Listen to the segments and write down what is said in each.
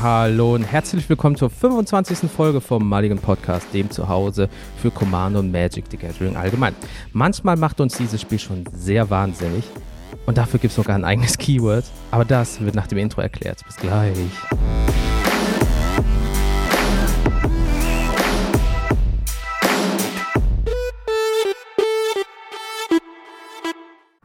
Hallo und herzlich willkommen zur 25. Folge vom Mulligan Podcast, dem Zuhause für Commander und Magic the Gathering allgemein. Manchmal macht uns dieses Spiel schon sehr wahnsinnig und dafür gibt es sogar ein eigenes Keyword, aber das wird nach dem Intro erklärt. Bis gleich.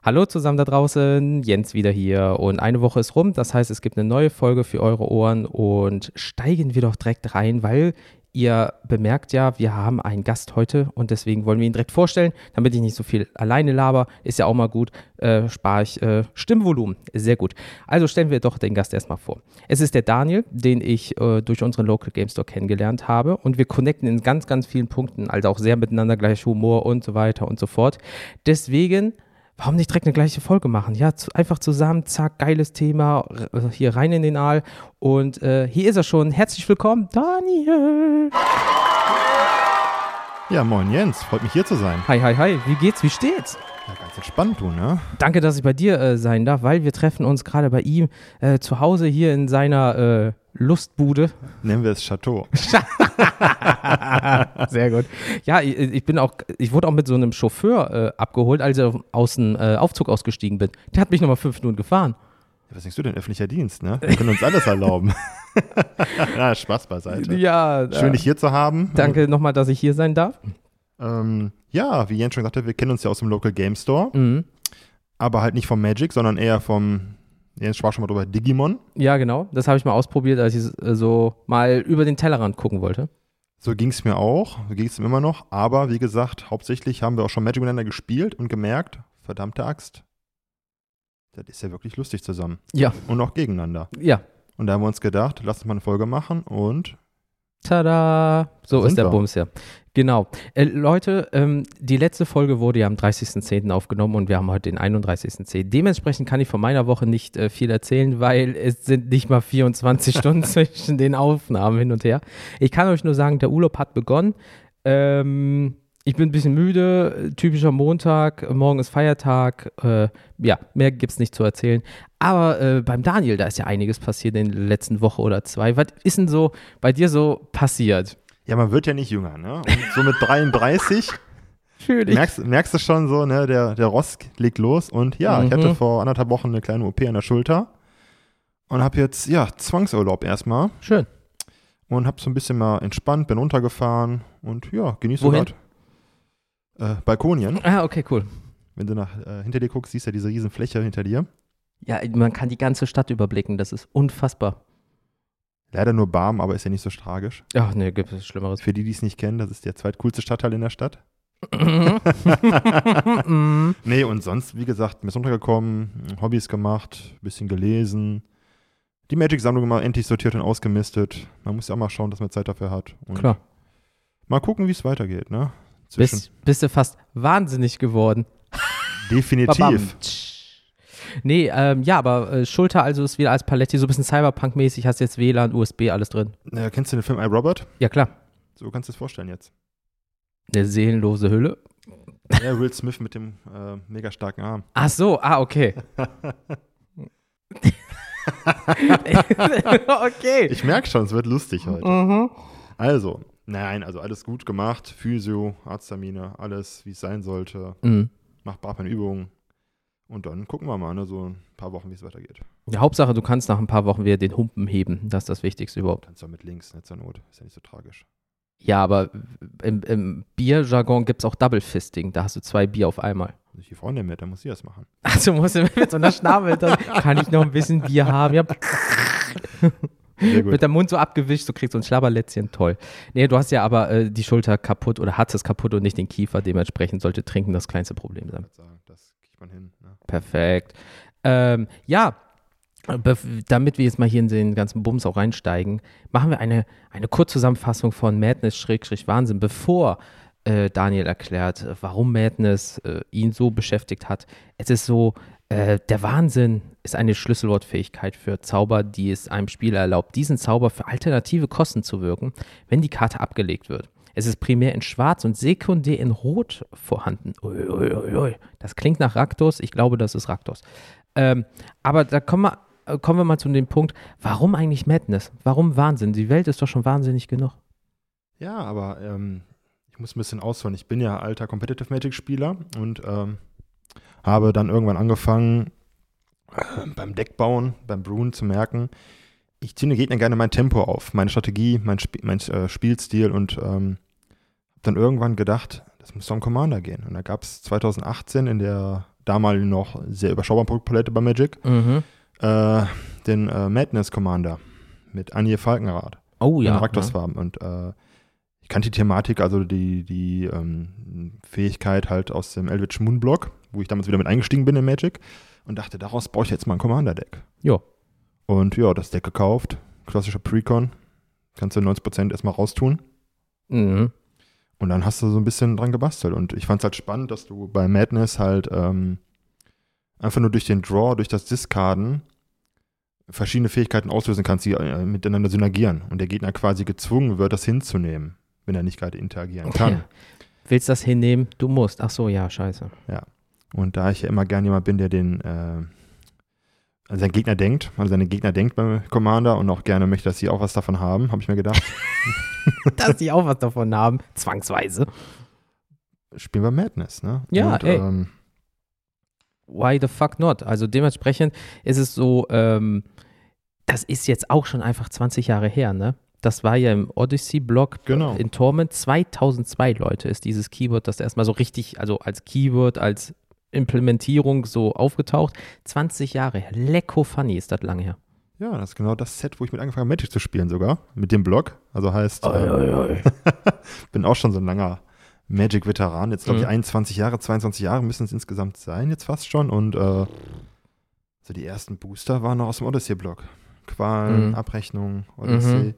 Hallo zusammen da draußen, Jens wieder hier und eine Woche ist rum, das heißt es gibt eine neue Folge für eure Ohren und steigen wir doch direkt rein, weil ihr bemerkt ja, wir haben einen Gast heute und deswegen wollen wir ihn direkt vorstellen, damit ich nicht so viel alleine laber, ist ja auch mal gut, äh, spare ich äh, Stimmvolumen, sehr gut. Also stellen wir doch den Gast erstmal vor. Es ist der Daniel, den ich äh, durch unseren Local Game Store kennengelernt habe und wir connecten in ganz, ganz vielen Punkten, also auch sehr miteinander, gleich Humor und so weiter und so fort. Deswegen warum nicht direkt eine gleiche Folge machen? Ja, zu, einfach zusammen, zack, geiles Thema, hier rein in den Aal. Und äh, hier ist er schon. Herzlich willkommen, Daniel. Ja, moin Jens, freut mich hier zu sein. Hi, hi, hi, wie geht's, wie steht's? Ja, ganz entspannt, du, ne? Danke, dass ich bei dir äh, sein darf, weil wir treffen uns gerade bei ihm äh, zu Hause hier in seiner äh, Lustbude. Nennen wir es Chateau. Sehr gut. Ja, ich, bin auch, ich wurde auch mit so einem Chauffeur äh, abgeholt, als ich aus dem äh, Aufzug ausgestiegen bin. Der hat mich nochmal fünf Minuten gefahren. Ja, was denkst du denn, öffentlicher Dienst, ne? Wir können uns alles erlauben. ja, Spaß beiseite. Ja. Schön, dich hier zu haben. Danke nochmal, dass ich hier sein darf. Ähm, ja, wie Jens schon sagte, wir kennen uns ja aus dem Local Game Store. Mhm. Aber halt nicht vom Magic, sondern eher vom Jens sprach schon mal drüber, Digimon. Ja, genau. Das habe ich mal ausprobiert, als ich äh, so mal über den Tellerrand gucken wollte. So ging es mir auch, so ging es mir immer noch. Aber wie gesagt, hauptsächlich haben wir auch schon Magic miteinander gespielt und gemerkt, verdammte Axt, das ist ja wirklich lustig zusammen. Ja. Und auch gegeneinander. Ja. Und da haben wir uns gedacht, lass uns mal eine Folge machen und Tada! So ist der wir. Bums ja. Genau. Äh, Leute, ähm, die letzte Folge wurde ja am 30.10. aufgenommen und wir haben heute den 31.10. Dementsprechend kann ich von meiner Woche nicht äh, viel erzählen, weil es sind nicht mal 24 Stunden zwischen den Aufnahmen hin und her. Ich kann euch nur sagen, der Urlaub hat begonnen. Ähm, ich bin ein bisschen müde, typischer Montag, morgen ist Feiertag. Äh, ja, mehr gibt es nicht zu erzählen. Aber äh, beim Daniel, da ist ja einiges passiert in der letzten Woche oder zwei. Was ist denn so bei dir so passiert? Ja, man wird ja nicht jünger, ne? Und so mit 33 merkst, merkst du schon so, ne? Der, der Rost legt los. Und ja, mhm. ich hatte mhm. vor anderthalb Wochen eine kleine OP an der Schulter und habe jetzt, ja, Zwangsurlaub erstmal. Schön. Und habe so ein bisschen mal entspannt, bin runtergefahren und ja, genieße gerade äh, Balkonien. Ah, okay, cool. Wenn du nach, äh, hinter dir guckst, siehst du ja diese riesen Fläche hinter dir. Ja, man kann die ganze Stadt überblicken, das ist unfassbar. Leider nur Barm, aber ist ja nicht so tragisch. Ach nee, gibt es Schlimmeres. Für die, die es nicht kennen, das ist der zweitcoolste Stadtteil in der Stadt. nee, und sonst, wie gesagt, mir ist runtergekommen, Hobbys gemacht, bisschen gelesen, die Magic-Sammlung mal endlich sortiert und ausgemistet. Man muss ja auch mal schauen, dass man Zeit dafür hat. Und Klar. Mal gucken, wie es weitergeht, ne? Bist, bist du fast wahnsinnig geworden. Definitiv. nee, ähm, ja, aber äh, Schulter also ist wieder als Paletti so ein bisschen Cyberpunk-mäßig, hast jetzt WLAN, USB, alles drin. Ja, kennst du den Film iRobot? Ja, klar. So kannst du es vorstellen jetzt. Eine seelenlose Hülle. Ja, Will Smith mit dem äh, mega starken Arm. Ach so, ah, okay. okay. Ich merke schon, es wird lustig heute. Mhm. Also, Nein, also alles gut gemacht. Physio, Arzttermine, alles, wie es sein sollte. Mhm. Mach brav meine Übungen. Und dann gucken wir mal, ne, so ein paar Wochen, wie es weitergeht. Ja, Hauptsache, du kannst nach ein paar Wochen wieder den Humpen heben. Das ist das Wichtigste überhaupt. Kannst du mit links, nicht zur Not. Ist ja nicht so tragisch. Ja, aber im, im Bierjargon gibt es auch Double Fisting. Da hast du zwei Bier auf einmal. Ich die Freundin mit, dann muss sie das machen. Also muss sie mit so einer Schnabel, dann kann ich noch ein bisschen Bier haben. Ja. Mit dem Mund so abgewischt, so kriegst du ein Schlabberlätzchen, toll. Nee, du hast ja aber äh, die Schulter kaputt oder hat es kaputt und nicht den Kiefer, dementsprechend sollte Trinken das kleinste Problem sein. Das kriegt man hin. Ne? Perfekt. Ähm, ja, damit wir jetzt mal hier in den ganzen Bums auch reinsteigen, machen wir eine, eine Kurzzusammenfassung von Madness-Wahnsinn, bevor äh, Daniel erklärt, warum Madness äh, ihn so beschäftigt hat. Es ist so, äh, der Wahnsinn ist eine Schlüsselwortfähigkeit für Zauber, die es einem Spieler erlaubt, diesen Zauber für alternative Kosten zu wirken, wenn die Karte abgelegt wird. Es ist primär in Schwarz und sekundär in Rot vorhanden. Uiuiui. Das klingt nach Raktos. Ich glaube, das ist Raktos. Ähm, aber da kommen wir äh, kommen wir mal zu dem Punkt, warum eigentlich Madness? Warum Wahnsinn? Die Welt ist doch schon wahnsinnig genug. Ja, aber ähm, ich muss ein bisschen ausholen. Ich bin ja alter Competitive Magic-Spieler und ähm, habe dann irgendwann angefangen, äh, beim Deckbauen, beim Brewen zu merken, ich ziehe den Gegner gerne mein Tempo auf, meine Strategie, mein, Sp mein äh, Spielstil und ähm, dann irgendwann gedacht, das muss doch um Commander gehen. Und da gab es 2018 in der damals noch sehr überschaubaren Produktpalette bei Magic mhm. äh, den äh, Madness Commander mit Anje Falkenrad. Oh ja. In Raktorsfarben. Ja. Und äh, ich kannte die Thematik, also die, die ähm, Fähigkeit halt aus dem Eldritch Moon Block, wo ich damals wieder mit eingestiegen bin in Magic und dachte, daraus baue ich jetzt mal ein Commander-Deck. Ja. Und ja, das Deck gekauft, klassischer Precon, kannst du 90% erstmal raustun. Mhm. Und dann hast du so ein bisschen dran gebastelt. Und ich fand es halt spannend, dass du bei Madness halt ähm, einfach nur durch den Draw, durch das Discarden verschiedene Fähigkeiten auslösen kannst, die äh, miteinander synergieren. Und der Gegner quasi gezwungen wird, das hinzunehmen, wenn er nicht gerade interagieren kann. Okay. Willst das hinnehmen? Du musst. Ach so, ja, scheiße. Ja. Und da ich ja immer gern jemand bin, der den äh, also sein Gegner denkt, also seine Gegner denkt beim Commander und auch gerne möchte, dass sie auch was davon haben, habe ich mir gedacht. dass sie auch was davon haben, zwangsweise. Spielen wir Madness, ne? Ja, und, ey. Ähm, Why the fuck not? Also dementsprechend ist es so, ähm, das ist jetzt auch schon einfach 20 Jahre her, ne? Das war ja im Odyssey-Blog genau. in Torment. 2002, Leute, ist dieses Keyword, das erstmal so richtig, also als Keyword, als Implementierung so aufgetaucht. 20 Jahre her. Lecko funny ist das lange her. Ja, das ist genau das Set, wo ich mit angefangen habe, Magic zu spielen sogar. Mit dem Blog. Also heißt, oi, oi, oi. bin auch schon so ein langer Magic-Veteran. Jetzt glaube ich mhm. 21 Jahre, 22 Jahre müssen es insgesamt sein, jetzt fast schon. Und äh, so die ersten Booster waren noch aus dem Odyssey-Blog. Qualen, mhm. Abrechnung, Odyssey. Mhm.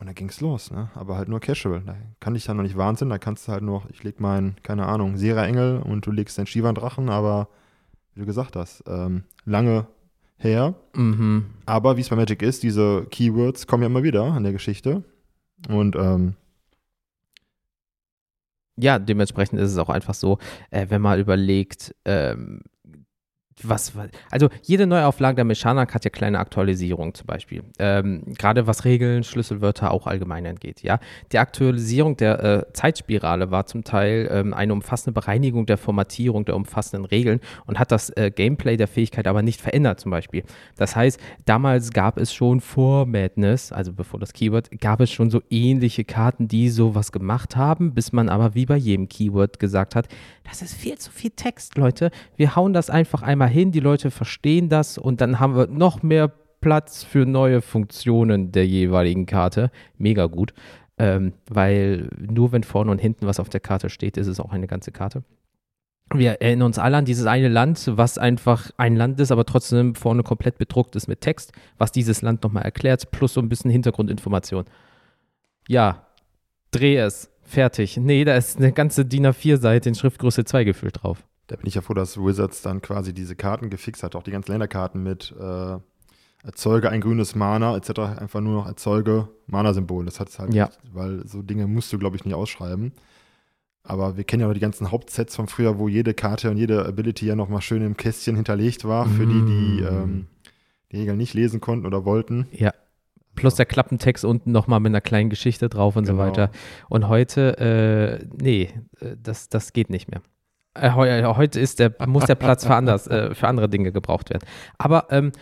Und da ging es los, ne? Aber halt nur casual. Da kann ich dann noch nicht Wahnsinn, da kannst du halt nur, ich leg meinen, keine Ahnung, Sera Engel und du legst deinen Shivan-Drachen, aber wie du gesagt hast, ähm, lange her. Mhm. Aber wie es bei Magic ist, diese Keywords kommen ja immer wieder an der Geschichte. Und ähm, ja, dementsprechend ist es auch einfach so, äh, wenn man überlegt, ähm, was, also jede Neuauflage der Mechanik hat ja kleine Aktualisierungen zum Beispiel. Ähm, Gerade was Regeln, Schlüsselwörter auch allgemein angeht. Ja? Die Aktualisierung der äh, Zeitspirale war zum Teil ähm, eine umfassende Bereinigung der Formatierung der umfassenden Regeln und hat das äh, Gameplay der Fähigkeit aber nicht verändert zum Beispiel. Das heißt, damals gab es schon vor Madness, also bevor das Keyword, gab es schon so ähnliche Karten, die sowas gemacht haben, bis man aber wie bei jedem Keyword gesagt hat, das ist viel zu viel Text, Leute. Wir hauen das einfach einmal hin, die Leute verstehen das und dann haben wir noch mehr Platz für neue Funktionen der jeweiligen Karte. Mega gut. Ähm, weil nur wenn vorne und hinten was auf der Karte steht, ist es auch eine ganze Karte. Wir erinnern uns alle an dieses eine Land, was einfach ein Land ist, aber trotzdem vorne komplett bedruckt ist mit Text, was dieses Land nochmal erklärt, plus so ein bisschen Hintergrundinformation. Ja, dreh es. Fertig. Nee, da ist eine ganze DIN A4-Seite in Schriftgröße 2 gefüllt drauf. Da bin ich ja froh, dass Wizards dann quasi diese Karten gefixt hat, auch die ganzen Länderkarten mit äh, erzeuge ein grünes Mana etc. Einfach nur noch erzeuge Mana-Symbol. Das hat es halt, ja. nicht, weil so Dinge musst du, glaube ich, nicht ausschreiben. Aber wir kennen ja noch die ganzen Hauptsets von früher, wo jede Karte und jede Ability ja nochmal schön im Kästchen hinterlegt war, für mm. die, die mm. ähm, die Regeln nicht lesen konnten oder wollten. Ja. Plus der Klappentext unten nochmal mit einer kleinen Geschichte drauf und genau. so weiter. Und heute, äh, nee, äh, das, das geht nicht mehr. Äh, heute ist der, muss der Platz für, anders, äh, für andere Dinge gebraucht werden. Aber ähm,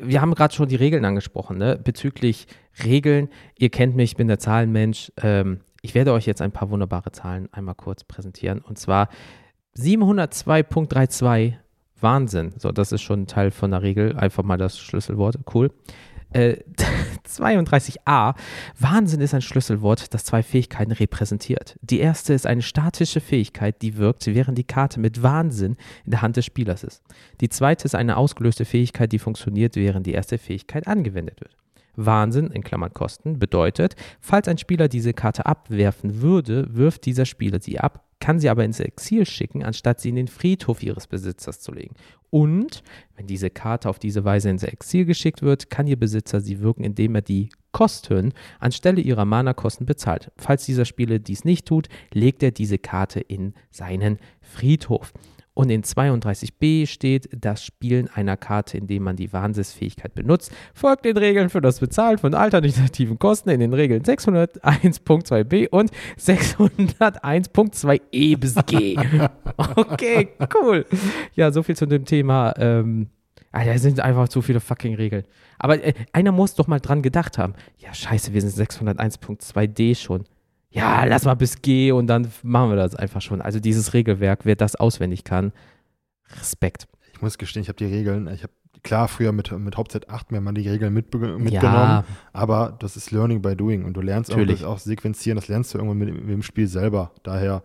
wir haben gerade schon die Regeln angesprochen, ne? bezüglich Regeln. Ihr kennt mich, ich bin der Zahlenmensch. Ähm, ich werde euch jetzt ein paar wunderbare Zahlen einmal kurz präsentieren. Und zwar 702.32, Wahnsinn. So, das ist schon ein Teil von der Regel. Einfach mal das Schlüsselwort. Cool. Äh, 32a. Wahnsinn ist ein Schlüsselwort, das zwei Fähigkeiten repräsentiert. Die erste ist eine statische Fähigkeit, die wirkt, während die Karte mit Wahnsinn in der Hand des Spielers ist. Die zweite ist eine ausgelöste Fähigkeit, die funktioniert, während die erste Fähigkeit angewendet wird. Wahnsinn in Klammern Kosten bedeutet, falls ein Spieler diese Karte abwerfen würde, wirft dieser Spieler sie ab, kann sie aber ins Exil schicken, anstatt sie in den Friedhof ihres Besitzers zu legen. Und wenn diese Karte auf diese Weise ins Exil geschickt wird, kann ihr Besitzer sie wirken, indem er die Kosten anstelle ihrer Mana-Kosten bezahlt. Falls dieser Spieler dies nicht tut, legt er diese Karte in seinen Friedhof. Und in 32b steht, das Spielen einer Karte, indem man die Wahnsinnsfähigkeit benutzt, folgt den Regeln für das Bezahlen von alternativen Kosten in den Regeln 601.2b und 601.2e bis g. okay, cool. Ja, so viel zu dem Thema. Ähm, Alter, es sind einfach zu viele fucking Regeln. Aber äh, einer muss doch mal dran gedacht haben. Ja, scheiße, wir sind 601.2d schon. Ja, lass mal bis G und dann machen wir das einfach schon. Also dieses Regelwerk, wer das auswendig kann, Respekt. Ich muss gestehen, ich habe die Regeln, ich habe klar früher mit, mit Hauptzeit 8 mehr mal die Regeln mitbe mitgenommen, ja. aber das ist Learning by Doing und du lernst Natürlich. auch sequenzieren, das lernst du irgendwann mit, mit dem Spiel selber. Daher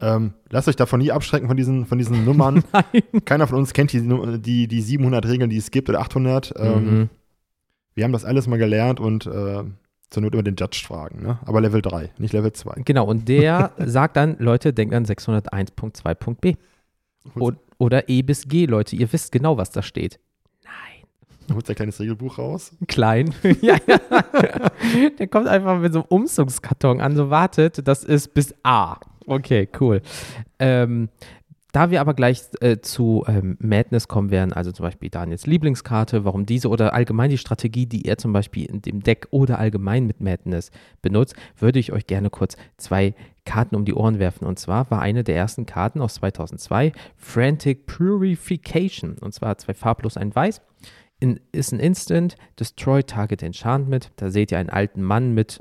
ähm, lasst euch davon nie abschrecken von diesen, von diesen Nummern. Keiner von uns kennt die, die, die 700 Regeln, die es gibt oder 800. Ähm, mhm. Wir haben das alles mal gelernt und äh, zur Not immer den Judge fragen, ne? aber Level 3, nicht Level 2. Genau, und der sagt dann, Leute, denkt an 601.2.b. Oder E bis G, Leute, ihr wisst genau, was da steht. Nein. Holt ein kleines Regelbuch raus? Klein. ja, ja. Der kommt einfach mit so einem Umzugskarton an, so wartet, das ist bis A. Okay, cool. Ähm, da wir aber gleich äh, zu ähm, Madness kommen werden, also zum Beispiel Daniels Lieblingskarte, warum diese oder allgemein die Strategie, die er zum Beispiel in dem Deck oder allgemein mit Madness benutzt, würde ich euch gerne kurz zwei Karten um die Ohren werfen. Und zwar war eine der ersten Karten aus 2002 Frantic Purification. Und zwar zwei farblos, ein Weiß. In, ist ein Instant, Destroy Target Enchantment. Da seht ihr einen alten Mann mit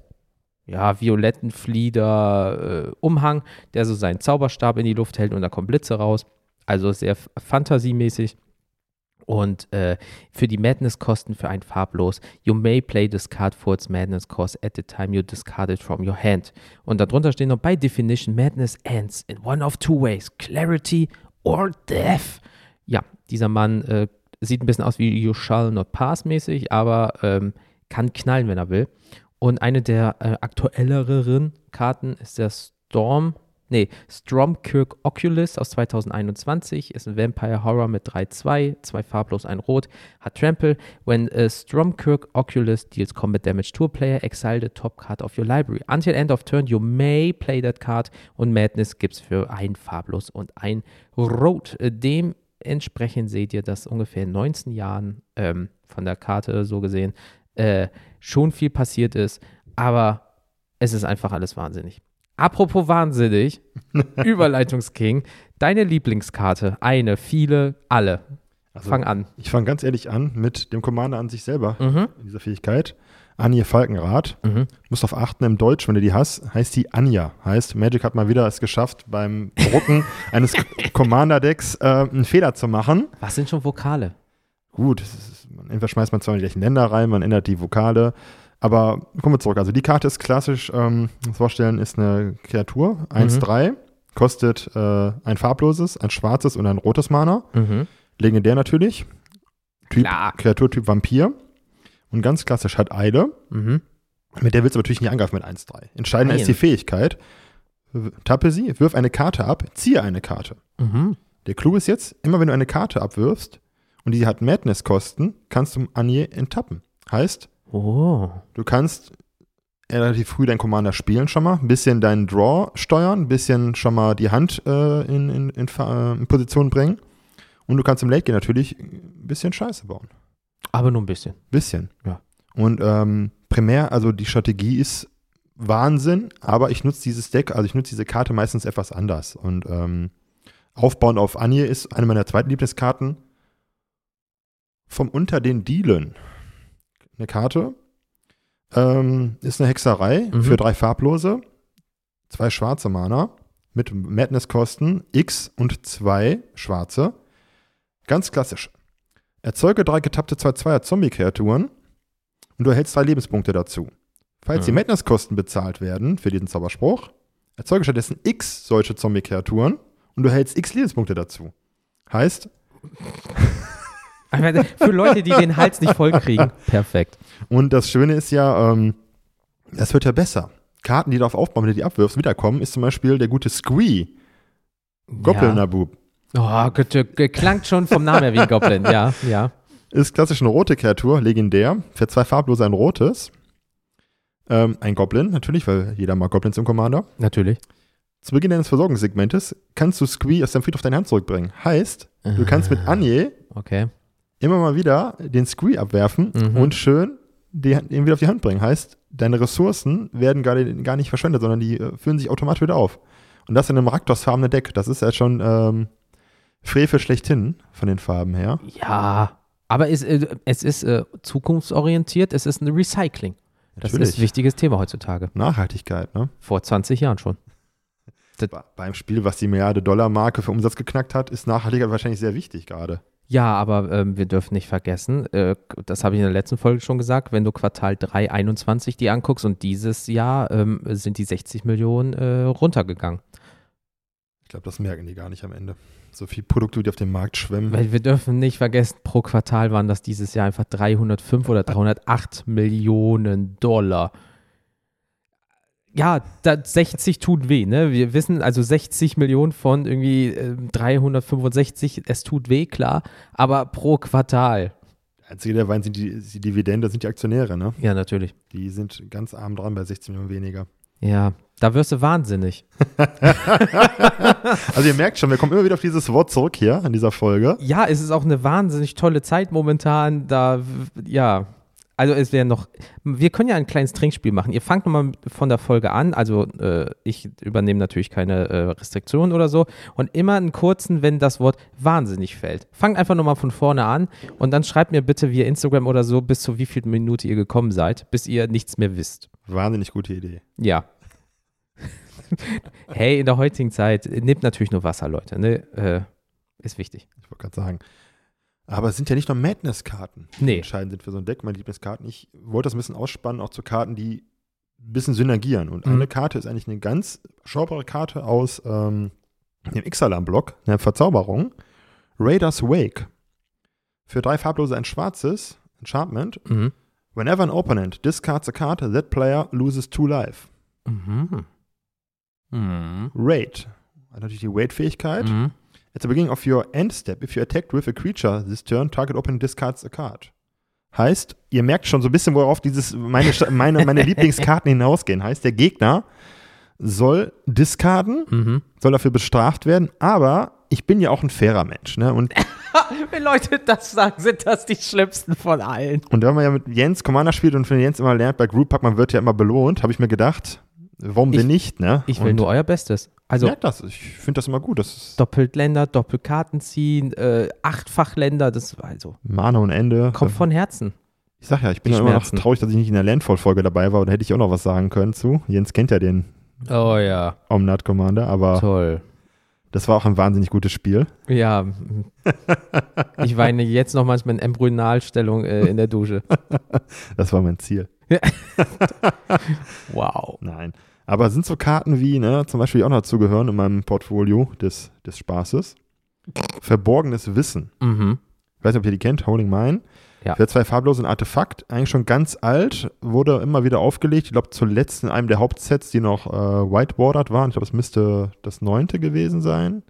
ja, violetten Flieder, äh, Umhang, der so seinen Zauberstab in die Luft hält und da kommen Blitze raus. Also sehr fantasiemäßig. Und äh, für die Madness-Kosten für ein Farblos, you may play this card for its Madness cost at the time you discard it from your hand. Und darunter stehen noch, by definition, Madness ends in one of two ways, clarity or death. Ja, dieser Mann äh, sieht ein bisschen aus wie You Shall Not Pass mäßig, aber ähm, kann knallen, wenn er will. Und eine der äh, aktuelleren Karten ist der Storm, nee, Stromkirk Oculus aus 2021. Ist ein Vampire Horror mit 3-2, zwei farblos, ein Rot, hat Trample. When a Stromkirk Oculus deals combat damage to a player, exile the top card of your library. Until end of turn, you may play that card. Und Madness gibt es für ein farblos und ein Rot. Dementsprechend seht ihr, dass ungefähr in 19 Jahren ähm, von der Karte so gesehen äh, schon viel passiert ist, aber es ist einfach alles wahnsinnig. Apropos wahnsinnig, Überleitungsking, deine Lieblingskarte, eine, viele, alle. Also, Fang an. Ich fange ganz ehrlich an mit dem Commander an sich selber mhm. in dieser Fähigkeit. Anja Falkenrath. Mhm. Musst darauf achten, im Deutsch, wenn du die hast, heißt die Anja. Heißt, Magic hat mal wieder es geschafft, beim Drucken eines Commander-Decks äh, einen Fehler zu machen. Was sind schon Vokale? Gut, ist, entweder schmeißt man zwar in die gleichen Länder rein, man ändert die Vokale. Aber kommen wir zurück. Also die Karte ist klassisch, ähm, vorstellen, ist eine Kreatur, 1-3, mhm. kostet äh, ein farbloses, ein schwarzes und ein rotes Mana. Mhm. Legendär natürlich. Typ, Kreaturtyp Vampir. Und ganz klassisch hat Eile. Mhm. Mit der willst du natürlich nicht angreifen mit 1-3. Entscheidend ist die Fähigkeit. Tappe sie, wirf eine Karte ab, ziehe eine Karte. Mhm. Der Clou ist jetzt, immer wenn du eine Karte abwirfst, und die hat Madness-Kosten, kannst du Anje enttappen. Heißt, oh. du kannst relativ früh deinen Commander spielen schon mal, ein bisschen deinen Draw steuern, ein bisschen schon mal die Hand äh, in, in, in, äh, in, Position bringen. Und du kannst im Late Game natürlich ein bisschen Scheiße bauen. Aber nur ein bisschen. Bisschen. Ja. Und ähm, primär, also die Strategie ist Wahnsinn, aber ich nutze dieses Deck, also ich nutze diese Karte meistens etwas anders. Und ähm, Aufbauen auf Anje ist eine meiner zweiten Lieblingskarten vom Unter den Dielen. Eine Karte. Ähm, ist eine Hexerei mhm. für drei farblose, zwei schwarze Mana mit Madness-Kosten X und zwei schwarze. Ganz klassisch. Erzeuge drei getappte 2-2er Zombie-Kreaturen und du erhältst drei Lebenspunkte dazu. Falls mhm. die Madness-Kosten bezahlt werden für diesen Zauberspruch, erzeuge stattdessen X solche Zombie-Kreaturen und du erhältst X Lebenspunkte dazu. Heißt, Für Leute, die den Hals nicht voll kriegen. Perfekt. Und das Schöne ist ja, ähm, das wird ja besser. Karten, die darauf aufbauen, wenn du die abwirfst, wiederkommen, ist zum Beispiel der gute Squee. Goblin-Nabub. Ja. Oh, klangt schon vom Namen her wie ein Goblin, ja, ja. Ist klassisch eine rote Kreatur, legendär. Für zwei farblose ein rotes. Ähm, ein Goblin, natürlich, weil jeder mag Goblins im Commander. Natürlich. zu Beginn deines Versorgungssegmentes kannst du Squee aus deinem Friedhof deine Hand zurückbringen. Heißt, du kannst mit Anje Okay. Immer mal wieder den Squee abwerfen Mhm. und schön die, ihn wieder auf die Hand bringen. Heißt, deine Ressourcen werden gar, gar nicht verschwendet, sondern die äh, füllen sich automatisch wieder auf. Und das in einem Raktos-farbenen Deck. Das ist ja schon ähm, Frevel schlechthin von den Farben her. Ja, aber es, äh, es ist äh, zukunftsorientiert, es ist ein Recycling. Das Natürlich. ist ein wichtiges Thema heutzutage. Nachhaltigkeit, ne? Vor 20 Jahren schon. Be- Beim Spiel, was die Milliarde-Dollar-Marke für Umsatz geknackt hat, ist Nachhaltigkeit wahrscheinlich sehr wichtig gerade. Ja, aber ähm, wir dürfen nicht vergessen, äh, das habe ich in der letzten Folge schon gesagt, wenn du Quartal 3, 21 die anguckst und dieses Jahr ähm, sind die 60 Millionen äh, runtergegangen. Ich glaube, das merken die gar nicht am Ende. So viel Produkte, die auf dem Markt schwemmen. Weil wir dürfen nicht vergessen, pro Quartal waren das dieses Jahr einfach 305 oder 308 Millionen Dollar. Ja, da 60 tut weh, ne? Wir wissen, also 60 Millionen von irgendwie äh, 365, es tut weh, klar, aber pro Quartal. Einzige, der weint, sind die, die Dividende, sind die Aktionäre, ne? Ja, natürlich. Die sind ganz arm dran bei 16 Millionen weniger. Ja, da wirst du wahnsinnig. Also ihr merkt schon, wir kommen immer wieder auf dieses Wort zurück hier in dieser Folge. Ja, es ist auch eine wahnsinnig tolle Zeit momentan. Da, ja, also es wäre noch, wir können ja ein kleines Trinkspiel machen. Ihr fangt nochmal von der Folge an. Also äh, ich übernehme natürlich keine äh, Restriktionen oder so. Und immer einen kurzen, wenn das Wort wahnsinnig fällt. Fangt einfach nochmal von vorne an und dann schreibt mir bitte via Instagram oder so, bis zu wie viel Minute ihr gekommen seid, bis ihr nichts mehr wisst. Wahnsinnig gute Idee. Ja. hey, in der heutigen Zeit, nehmt natürlich nur Wasser, Leute. Ne? Äh, ist wichtig. Ich wollte gerade sagen. Aber es sind ja nicht nur Madness-Karten, die Nee. entscheidend sind für so ein Deck, meine Lieblingskarten. Ich wollte das ein bisschen ausspannen, auch zu Karten, die ein bisschen synergieren. Und Mhm. eine Karte ist eigentlich eine ganz schaubare Karte aus ähm, dem Ixalan-Block, einer Verzauberung. Raiders Wake. Für drei farblose ein schwarzes Enchantment. Mhm. Whenever an opponent discards a card, that player loses two life. Mhm. Mhm. Raid. Hat natürlich die Raid-Fähigkeit. Mhm. At the beginning of your end step, if you attacked with a creature this turn, target opponent discards a card. Heißt, ihr merkt schon so ein bisschen, worauf dieses meine, meine, meine Lieblingskarten hinausgehen. Heißt, der Gegner soll discarden, Mhm. soll dafür bestraft werden, aber ich bin ja auch ein fairer Mensch. Ne? Und, Wenn Leute das sagen, sind das die schlimmsten von allen. und wenn man ja mit Jens Commander spielt und von Jens immer lernt, bei Group Pack, man wird ja immer belohnt, habe ich mir gedacht, warum Ich- denn nicht? Ne? Ich will und nur euer Bestes. Also, merkt das. Ich finde das immer gut. Das ist doppelt Länder, doppelt Karten ziehen, äh, achtfach Länder, das war also Mana und Ende. kommt von Herzen. Ich sag ja, ich bin ja immer noch traurig, dass ich nicht in der Landfall-Folge dabei war. Da hätte ich auch noch was sagen können zu. Jens kennt ja den Oh ja, Omnat Commander, aber toll. das war auch ein wahnsinnig gutes Spiel. Ja, ich weine jetzt noch manchmal in Embryonalstellung äh, in der Dusche. Das war mein Ziel. Wow. Nein. Aber sind so Karten wie, ne, zum Beispiel die auch noch dazugehören in meinem Portfolio des, des Spaßes. Verborgenes Wissen. Mhm. Ich weiß nicht, ob ihr die kennt, Holding Mine. Ja. Für zwei farblose ein Artefakt, eigentlich schon ganz alt, wurde immer wieder aufgelegt. Ich glaube, zuletzt in einem der Hauptsets, die noch äh, whiteboardert waren. Ich glaube, es müsste das neunte gewesen sein.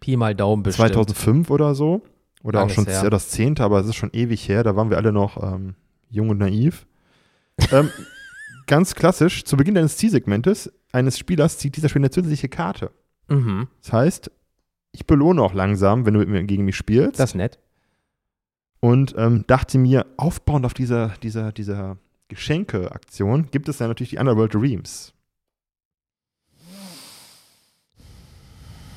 Pi mal Daumen bestimmt. 2005 oder so. Oder Langes auch schon her. das zehnte, aber es ist schon ewig her. Da waren wir alle noch ähm, jung und naiv. Ähm, ganz klassisch, zu Beginn deines Zielsegmentes eines Spielers zieht dieser Spieler eine zusätzliche Karte. Mhm. Das heißt, ich belohne auch langsam, wenn du mit mir, gegen mich spielst. Das ist nett. und ähm, dachte mir, aufbauend auf dieser, dieser, dieser Geschenke-Aktion gibt es dann natürlich die Underworld Dreams.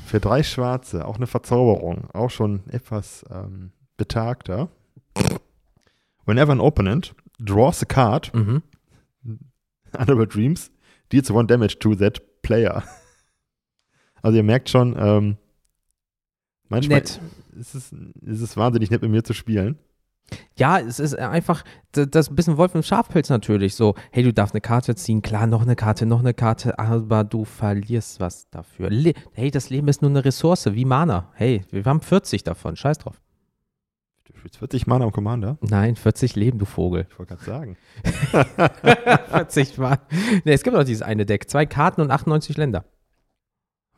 Für drei Schwarze, auch eine Verzauberung, auch schon etwas ähm, betagter. Whenever an opponent draws a card, Mhm. Underworld Dreams, deals one damage to that player. Also ihr merkt schon, ähm, manchmal Nett. Ist es, ist es wahnsinnig nett, mit mir zu spielen. Ja, es ist einfach das ein bisschen Wolf im Schafpelz natürlich. So, hey, du darfst eine Karte ziehen, klar, noch eine Karte, noch eine Karte, aber du verlierst was dafür. Le hey, das Leben ist nur eine Ressource, wie Mana. Hey, wir haben 40 davon, scheiß drauf. Du spielst 40 Mana am Commander. Nein, 40 Leben, du Vogel. Ich wollte gerade sagen. 40 Mal. Nee, es gibt noch dieses eine Deck, zwei Karten und 98 Länder.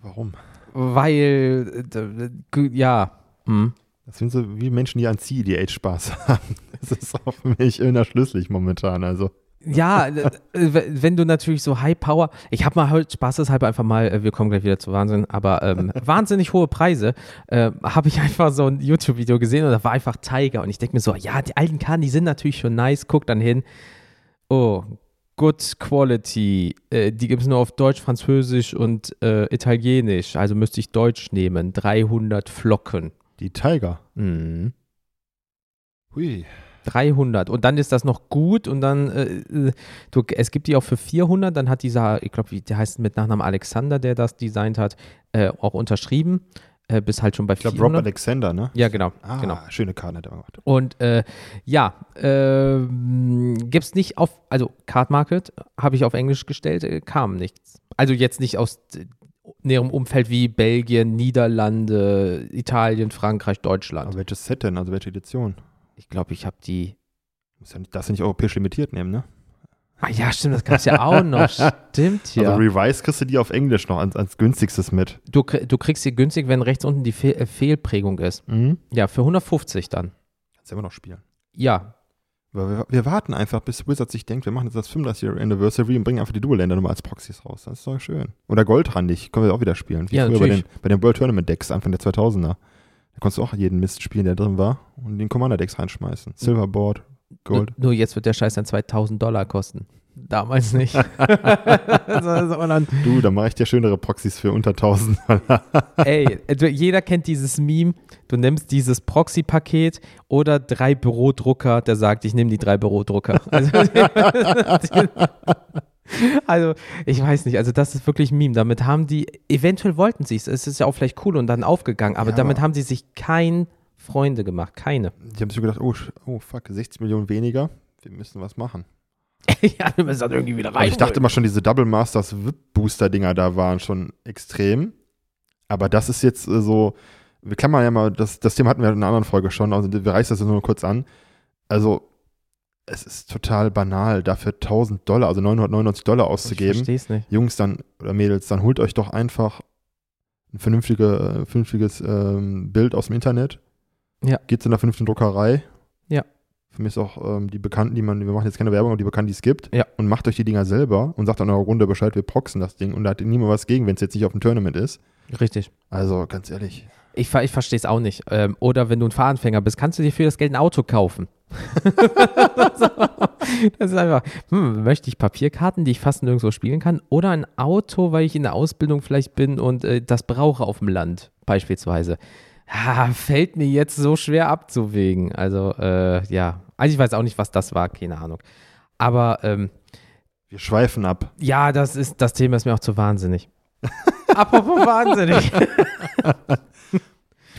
Warum? Weil, äh, d- ja, hm. Das sind so wie Menschen, die an CDH Spaß haben. Das ist auch für mich unerschlüssig momentan. Also, Ja, äh, wenn du natürlich so High Power, ich habe mal heute spaßeshalber einfach mal, äh, wir kommen gleich wieder zu Wahnsinn, aber ähm, wahnsinnig hohe Preise, äh, habe ich einfach so ein YouTube-Video gesehen und da war einfach Tiger und ich denke mir so, ja, die alten Karten, die sind natürlich schon nice, guck dann hin. Oh, Good Quality, äh, die gibt es nur auf Deutsch, Französisch und äh, Italienisch, also müsste ich Deutsch nehmen, 300 Flocken. Die Tiger? Mhm. Hui. 300 und dann ist das noch gut und dann, äh, äh, du, es gibt die auch für 400, dann hat dieser, ich glaube, der heißt mit Nachnamen Alexander, der das designt hat, äh, auch unterschrieben, äh, bis halt schon bei ich glaub, 400. Rob Alexander, ne? Ja, genau, Ah, genau. schöne Karte hat er gemacht. Und äh, ja, gibt es nicht auf, also Card Market habe ich auf Englisch gestellt, äh, kam nichts. Also jetzt nicht aus äh, näherem Umfeld wie Belgien, Niederlande, Italien, Frankreich, Deutschland. Aber welches Set denn? Also welche Edition? Ich glaube, ich habe die nicht, darfst du nicht europäisch limitiert nehmen, ne? Ah ja, stimmt, das gab es ja auch noch. Stimmt ja. Also Revise kriegst du die auf Englisch noch als, als günstigstes mit. du, du kriegst sie günstig, wenn rechts unten die Fe äh, Fehlprägung ist. Mhm. Ja, für 150 dann. Kannst du immer noch spielen. Ja. Wir, wir warten einfach, bis Wizard sich denkt, wir machen jetzt das 35 Year Anniversary und bringen einfach die Dual-Länder nochmal als Proxys raus. Das ist doch schön. Oder Goldrandig, können wir auch wieder spielen. Wie Ja, früher bei den, natürlich. bei den World Tournament Decks Anfang der 2000er. Da konntest du auch jeden Mist spielen, der drin war und den Commander Decks reinschmeißen. Silverboard, Gold. Nur, nur jetzt wird der Scheiß dann 2000 Dollar kosten. Damals nicht. also, Du, da mache ich dir schönere Proxys für unter 1000. ey, du, jeder kennt dieses Meme. Du nimmst dieses Proxy-Paket oder drei Bürodrucker, der sagt, ich nehme die drei Bürodrucker. Also, also, ich weiß nicht, also das ist wirklich ein Meme. Damit haben die, eventuell wollten sie es, es ist ja auch vielleicht cool und dann aufgegangen, aber Ja, damit aber- haben sie sich kein Freunde gemacht, keine. Die haben sich gedacht, oh, oh fuck, 60 Millionen weniger. Wir müssen was machen. ja, wir müssen das irgendwie wieder rein. ich dachte immer schon, diese Double Masters VIP Booster Dinger da waren schon extrem. Aber das ist jetzt äh, so, wir klammern ja mal, das, das Thema hatten wir in einer anderen Folge schon, also wir reißen das jetzt nur kurz an. Also, es ist total banal, dafür 1000 Dollar, also 999 Dollar ich auszugeben. verstehe es nicht. Jungs dann oder Mädels, dann holt euch doch einfach ein vernünftige, äh, vernünftiges ähm, Bild aus dem Internet. Ja. Geht zu einer vernünftigen Druckerei. Ja. Für mich ist auch ähm, die Bekannten, die man, wir machen jetzt keine Werbung, aber die Bekannten, die es gibt. Ja. Und macht euch die Dinger selber und sagt dann eurer Runde Bescheid, wir proxen das Ding. Und da hat niemand was gegen, wenn es jetzt nicht auf dem Tournament ist. Richtig. Also, ganz ehrlich. Ich, ich verstehe es auch nicht. Ähm, oder wenn du ein Fahranfänger bist, kannst du dir für das Geld ein Auto kaufen. das ist einfach, hm, möchte ich Papierkarten, die ich fast nirgendwo spielen kann, oder ein Auto, weil ich in der Ausbildung vielleicht bin und äh, das brauche auf dem Land, beispielsweise. Ah, fällt mir jetzt so schwer abzuwägen. Also, äh, ja. Also, ich weiß auch nicht, was das war, keine Ahnung. Aber, ähm, Wir schweifen ab. ja, das ist, das Thema ist mir auch zu wahnsinnig. Apropos wahnsinnig.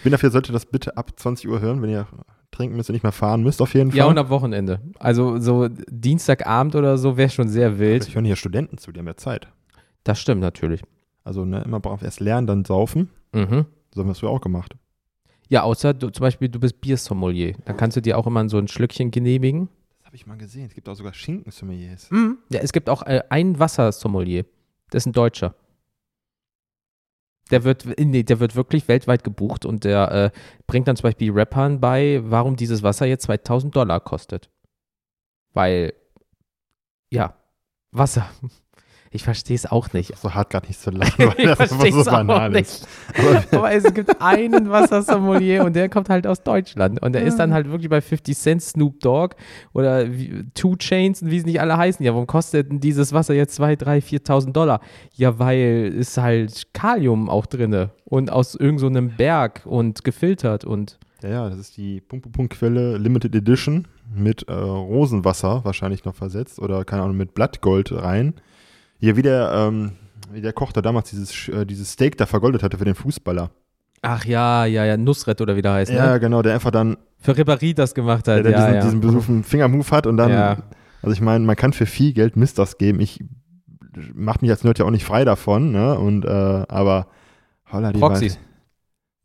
Ich bin dafür, sollte das bitte ab 20 Uhr hören, wenn ihr trinken müsst und nicht mehr fahren müsst, auf jeden Fall. Ja, und am Wochenende. Also so Dienstagabend oder so wäre schon sehr wild. ich höre hier Studenten zu, die haben ja Zeit. Das stimmt natürlich. Also ne, immer brav erst lernen, dann saufen. Mhm. So haben wir es früher auch gemacht. Ja, außer du, zum Beispiel, du bist Biersommelier. Dann kannst du dir auch immer so ein Schlückchen genehmigen. Das habe ich mal gesehen. Es gibt auch sogar Schinken-Sommeliers. Mhm. Ja, es gibt auch äh, einen Wassersommelier. Das ist ein Deutscher. Der wird, nee, der wird wirklich weltweit gebucht und der äh, bringt dann zum Beispiel Rappern bei, warum dieses Wasser jetzt 2000 Dollar kostet. Weil, ja, Wasser. Ich verstehe es auch nicht. So hart gerade nicht zu lachen, weil das einfach so banal nicht. ist. Aber Aber es gibt einen Wassersommelier und der kommt halt aus Deutschland. Und der ist dann halt wirklich bei 50 Cent Snoop Dogg oder Two Chains und wie sie nicht alle heißen. Ja, warum kostet denn dieses Wasser jetzt 2, 3, 4.000 Dollar? Ja, weil ist halt Kalium auch drinne und aus irgendeinem so Berg und gefiltert und ja, ja, das ist die Punkt-Punkt-Quelle Limited Edition mit äh, Rosenwasser wahrscheinlich noch versetzt oder keine Ahnung, mit Blattgold rein. Hier wie der, ähm, wie der Koch, der damals dieses, äh, dieses Steak da vergoldet hatte für den Fußballer. ach ja, ja, ja, Nusret oder wie der heißt, Ja, ne? genau, der einfach dann Für Ribéry das gemacht der, hat, der ja, diesen, ja. diesen besuchten Fingermove hat und dann, Ja. also ich meine, man kann für viel Geld Mist das geben. Ich mache mich als Nerd ja auch nicht frei davon, ne? Und, äh, aber holla, die Proxys.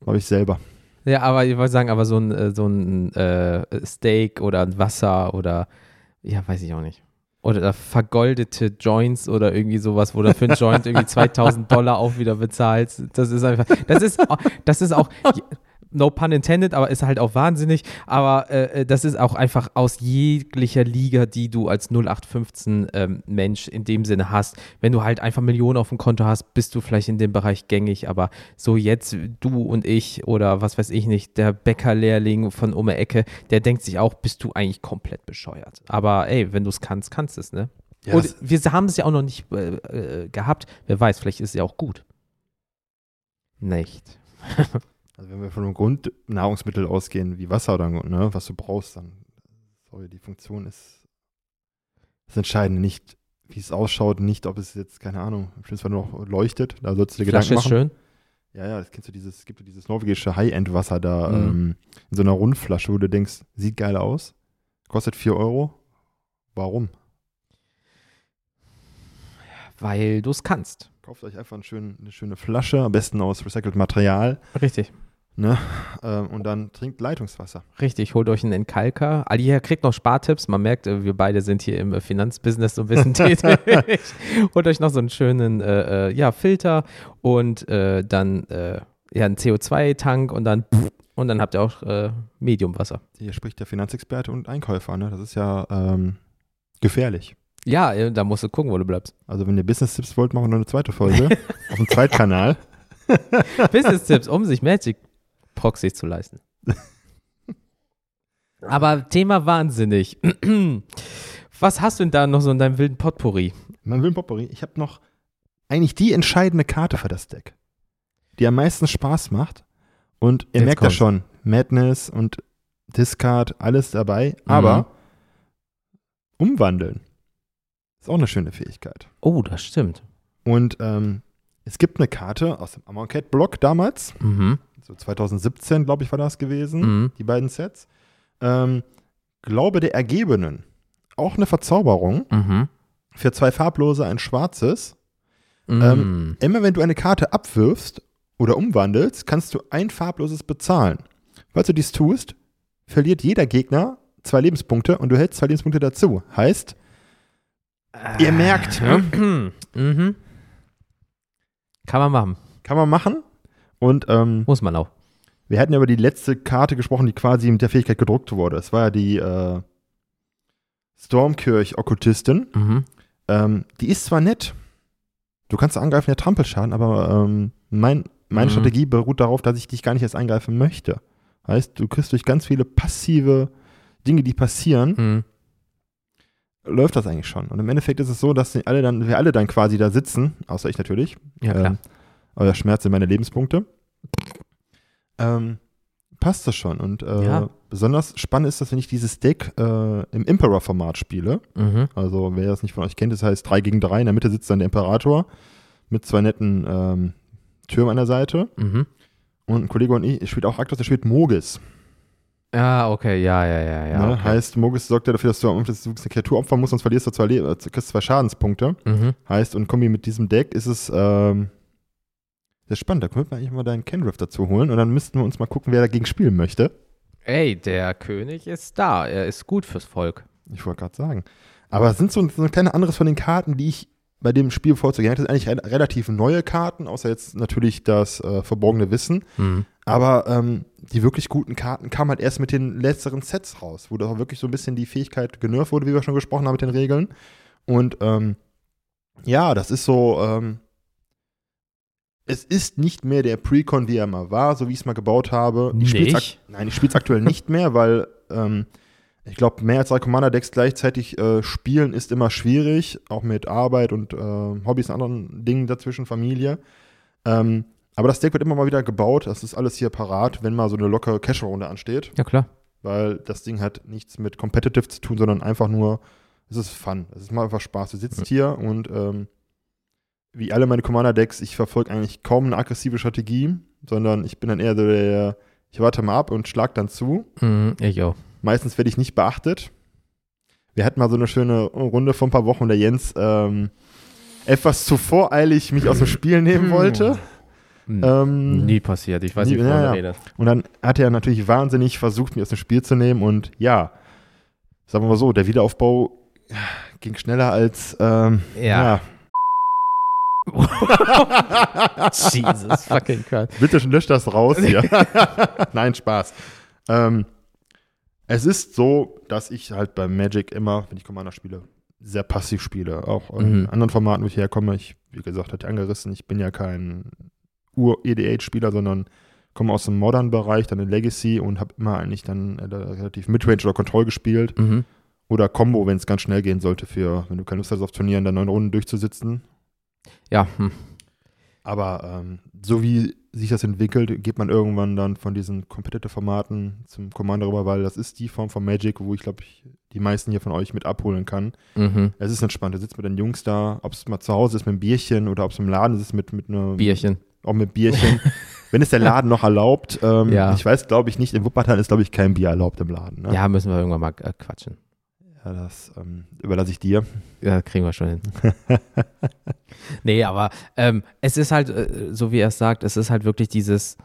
Habe ich selber. Ja, aber ich wollte sagen, aber so ein, äh, so ein äh, Steak oder ein Wasser oder, ja, weiß ich auch nicht. Oder vergoldete Joints oder irgendwie sowas, wo du für einen Joint irgendwie 2000 Dollar auch wieder bezahlst. Das ist einfach, das ist, das ist auch, no pun intended, aber ist halt auch wahnsinnig. Aber äh, das ist auch einfach aus jeglicher Liga, die du als 0815 ähm, Mensch in dem Sinne hast. Wenn du halt einfach Millionen auf dem Konto hast, bist du vielleicht in dem Bereich gängig. Aber so jetzt du und ich oder was weiß ich nicht, der Bäckerlehrling von um die Ecke, der denkt sich auch, bist du eigentlich komplett bescheuert. Aber ey, wenn du es kannst, kannst du es, ne? Ja, und wir haben es ja auch noch nicht äh, äh, gehabt. Wer weiß, vielleicht ist es ja auch gut. Nicht. Also wenn wir von einem Grundnahrungsmittel ausgehen, wie Wasser oder ne, was du brauchst, dann, sorry, die Funktion ist das Entscheidende. Nicht, wie es ausschaut, nicht, ob es jetzt, keine Ahnung, im schlimmsten Fall noch leuchtet. Da sollst du dir Gedanken machen. ist schön. Ja, ja, das kennst du dieses, es gibt dieses norwegische High-End-Wasser da mhm. ähm, in so einer Rundflasche, wo du denkst, sieht geil aus, kostet 4 Euro. Warum? Weil du es kannst. Kauft euch einfach eine schöne, eine schöne Flasche, am besten aus recyceltem Material. Richtig. Ne? Ähm, und dann trinkt Leitungswasser. Richtig, holt euch einen Entkalker. Ali hier kriegt noch Spartipps. Man merkt, äh, wir beide sind hier im äh, Finanzbusiness so ein bisschen tätig. holt euch noch so einen schönen äh, äh, ja, Filter und äh, dann äh, ja, einen CO2-Tank und dann und dann habt ihr auch Mediumwasser. Hier spricht der Finanzexperte und Einkäufer. Ne? Das ist ja ähm, gefährlich. Ja, da musst du gucken, wo du bleibst. Also wenn ihr Business-Tipps wollt, machen wir noch eine zweite Folge auf dem Zweitkanal. Business-Tipps, um sich Magic Proxys zu leisten. Aber Thema wahnsinnig. Was hast du denn da noch so in deinem wilden Potpourri? Mein wilden Potpourri? Ich habe noch eigentlich die entscheidende Karte für das Deck, die am meisten Spaß macht. Und ihr Jetzt merkt das schon, Madness und Discard, alles dabei. Mhm. Aber umwandeln ist auch eine schöne Fähigkeit. Oh, das stimmt. Und ähm, es gibt eine Karte aus dem Amonkhet-Block damals. Mhm so 2017, glaube ich, war das gewesen, mhm. die beiden Sets. Ähm, Glaube der Ergebenen. Auch eine Verzauberung. Mhm. Für zwei farblose ein schwarzes. Mhm. Ähm, immer wenn du eine Karte abwirfst oder umwandelst, kannst du ein farbloses bezahlen. Falls du dies tust, verliert jeder Gegner zwei Lebenspunkte und du hältst zwei Lebenspunkte dazu. Heißt, ihr merkt. Ne? Mhm. Kann man machen. Kann man machen. Und, ähm, Muss man auch. Wir hatten ja über die letzte Karte gesprochen, die quasi mit der Fähigkeit gedruckt wurde. Es war ja die äh, Stormkirch-Okkultistin. Mhm. Ähm, die ist zwar nett, du kannst angreifen, der Trampelschaden, aber ähm, mein, meine mhm. Strategie beruht darauf, dass ich dich gar nicht erst eingreifen möchte. Heißt, du kriegst durch ganz viele passive Dinge, die passieren, mhm. läuft das eigentlich schon. Und im Endeffekt ist es so, dass alle dann, wir alle dann quasi da sitzen, außer ich natürlich. Ja, klar. Ähm, euer Schmerz sind meine Lebenspunkte. Ähm, passt das schon. Und äh, ja. besonders spannend ist das, wenn ich dieses Deck äh, im Emperor-Format spiele. Mhm. Also, wer das nicht von euch kennt, das heißt 3 gegen 3. In der Mitte sitzt dann der Imperator mit zwei netten ähm, Türmen an der Seite. Mhm. Und ein Kollege und ich spielt auch Aktos, der spielt Mogis. Ah, okay, ja, ja, ja, ja. Ne? Okay. Heißt, Mogis sorgt ja dafür, dass du, dass du eine Kreatur opfern musst, sonst verlierst du zwei, Le kriegst zwei Schadenspunkte. Mhm. Heißt, und Kombi mit diesem Deck ist es ähm, das ist spannend, da könnten wir eigentlich mal deinen Kenriff dazu holen und dann müssten wir uns mal gucken, wer dagegen spielen möchte. Ey, der König ist da. Er ist gut fürs Volk. Ich wollte gerade sagen. Aber es sind so, so ein kleines anderes von den Karten, die ich bei dem Spiel vorzugehen Das sind eigentlich re relativ neue Karten, außer jetzt natürlich das äh, verborgene Wissen. Mhm. Aber ähm, die wirklich guten Karten kamen halt erst mit den letzteren Sets raus, wo da wirklich so ein bisschen die Fähigkeit genervt wurde, wie wir schon gesprochen haben mit den Regeln. Und ähm, ja, das ist so, ähm, es ist nicht mehr der Precon, wie er mal war, so wie ich es mal gebaut habe. Ich nicht? Nein, ich spiele es aktuell nicht mehr, weil ähm, ich glaube, mehr als drei Commander-Decks gleichzeitig äh, spielen ist immer schwierig, auch mit Arbeit und äh, Hobbys und anderen Dingen dazwischen, Familie. Ähm, aber das Deck wird immer mal wieder gebaut, das ist alles hier parat, wenn mal so eine lockere Cash-Runde ansteht. Ja, klar. Weil das Ding hat nichts mit Competitive zu tun, sondern einfach nur, es ist Fun. Es ist mal einfach Spaß. Du sitzt mhm. hier und ähm, wie alle meine Commander-Decks, ich verfolge eigentlich kaum eine aggressive Strategie, sondern ich bin dann eher so der, ich warte mal ab und schlag dann zu. Mhm, ich auch. Meistens werde ich nicht beachtet. Wir hatten mal so eine schöne Runde vor ein paar Wochen, der Jens ähm, etwas zu voreilig mich aus dem Spiel nehmen hm. wollte. Ähm, nie passiert, ich weiß nie, nicht, wovon ja, ja. Und dann hat er natürlich wahnsinnig versucht, mich aus dem Spiel zu nehmen und ja, sagen wir mal so, der Wiederaufbau ging schneller als ähm, ja. ja Jesus fucking Christ. Bitte lösch das raus hier. Nein, Spaß. Ähm, es ist so, dass ich halt bei Magic immer, wenn ich Commander spiele, sehr passiv spiele. Auch in mhm. anderen Formaten, wo ich herkomme, ich, wie gesagt, hatte angerissen, ich bin ja kein Ur-EDH-Spieler, sondern komme aus dem Modern-Bereich, dann in Legacy und habe immer eigentlich dann äh, relativ Midrange oder Control gespielt. Mhm. Oder Combo, wenn es ganz schnell gehen sollte, für, wenn du keine Lust hast, auf Turnieren dann neun Runden durchzusitzen. Ja. Hm. Aber ähm, so wie sich das entwickelt, geht man irgendwann dann von diesen Competitive-Formaten zum Commander rüber, weil das ist die Form von Magic, wo ich glaube, ich die meisten hier von euch mit abholen kann. Mhm. Es ist entspannt. Du sitzt mit den Jungs da, ob es mal zu Hause ist mit einem Bierchen oder ob es im Laden ist mit, mit einem Bierchen. Auch mit Bierchen. Wenn es der Laden noch erlaubt. Ähm, ja. Ich weiß, glaube ich, nicht. In Wuppertal ist, glaube ich, kein Bier erlaubt im Laden. Ne? Ja, müssen wir irgendwann mal äh, quatschen. Das ähm, überlasse ich dir. Ja, kriegen wir schon hin. nee, aber ähm, es ist halt, äh, so wie er es sagt, es ist halt wirklich dieses,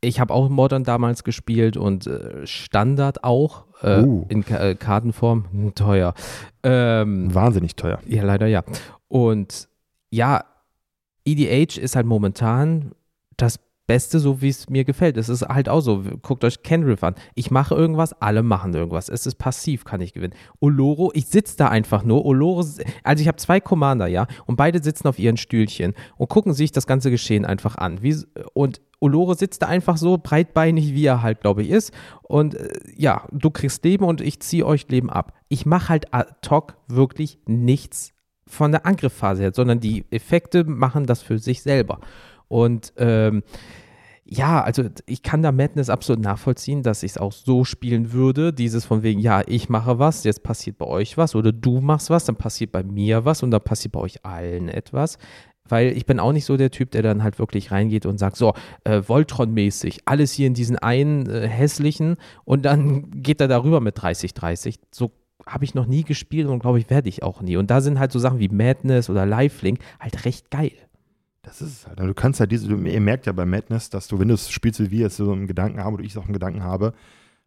ich habe auch Modern damals gespielt und äh, Standard auch äh, uh. in Ka äh, Kartenform. Hm, teuer. Ähm, Wahnsinnig teuer. Ja, leider ja. Und ja, EDH ist halt momentan das Beste, so wie es mir gefällt. Es ist halt auch so, guckt euch Kenriff an. Ich mache irgendwas, alle machen irgendwas. Es ist passiv, kann ich gewinnen. Oloro, ich sitze da einfach nur. Oloro, also ich habe zwei Commander, ja, und beide sitzen auf ihren Stühlchen und gucken sich das ganze Geschehen einfach an. Wie, und Oloro sitzt da einfach so breitbeinig, wie er halt, glaube ich, ist. Und äh, ja, du kriegst Leben und ich ziehe euch Leben ab. Ich mache halt ad hoc wirklich nichts von der Angriffphase her, sondern die Effekte machen das für sich selber. Und ähm, ja, also ich kann da Madness absolut nachvollziehen, dass ich es auch so spielen würde. Dieses von wegen, ja, ich mache was, jetzt passiert bei euch was oder du machst was, dann passiert bei mir was und dann passiert bei euch allen etwas. Weil ich bin auch nicht so der Typ, der dann halt wirklich reingeht und sagt, so, äh, Voltron-mäßig, alles hier in diesen einen äh, hässlichen und dann geht er darüber mit 30-30. So habe ich noch nie gespielt und glaube ich, werde ich auch nie. Und da sind halt so Sachen wie Madness oder Lifelink halt recht geil. Das ist es halt. Du kannst halt diese, du, ihr merkt ja bei Madness, dass du, wenn du es spielst wie wir jetzt so einen Gedanken haben oder ich auch einen Gedanken habe,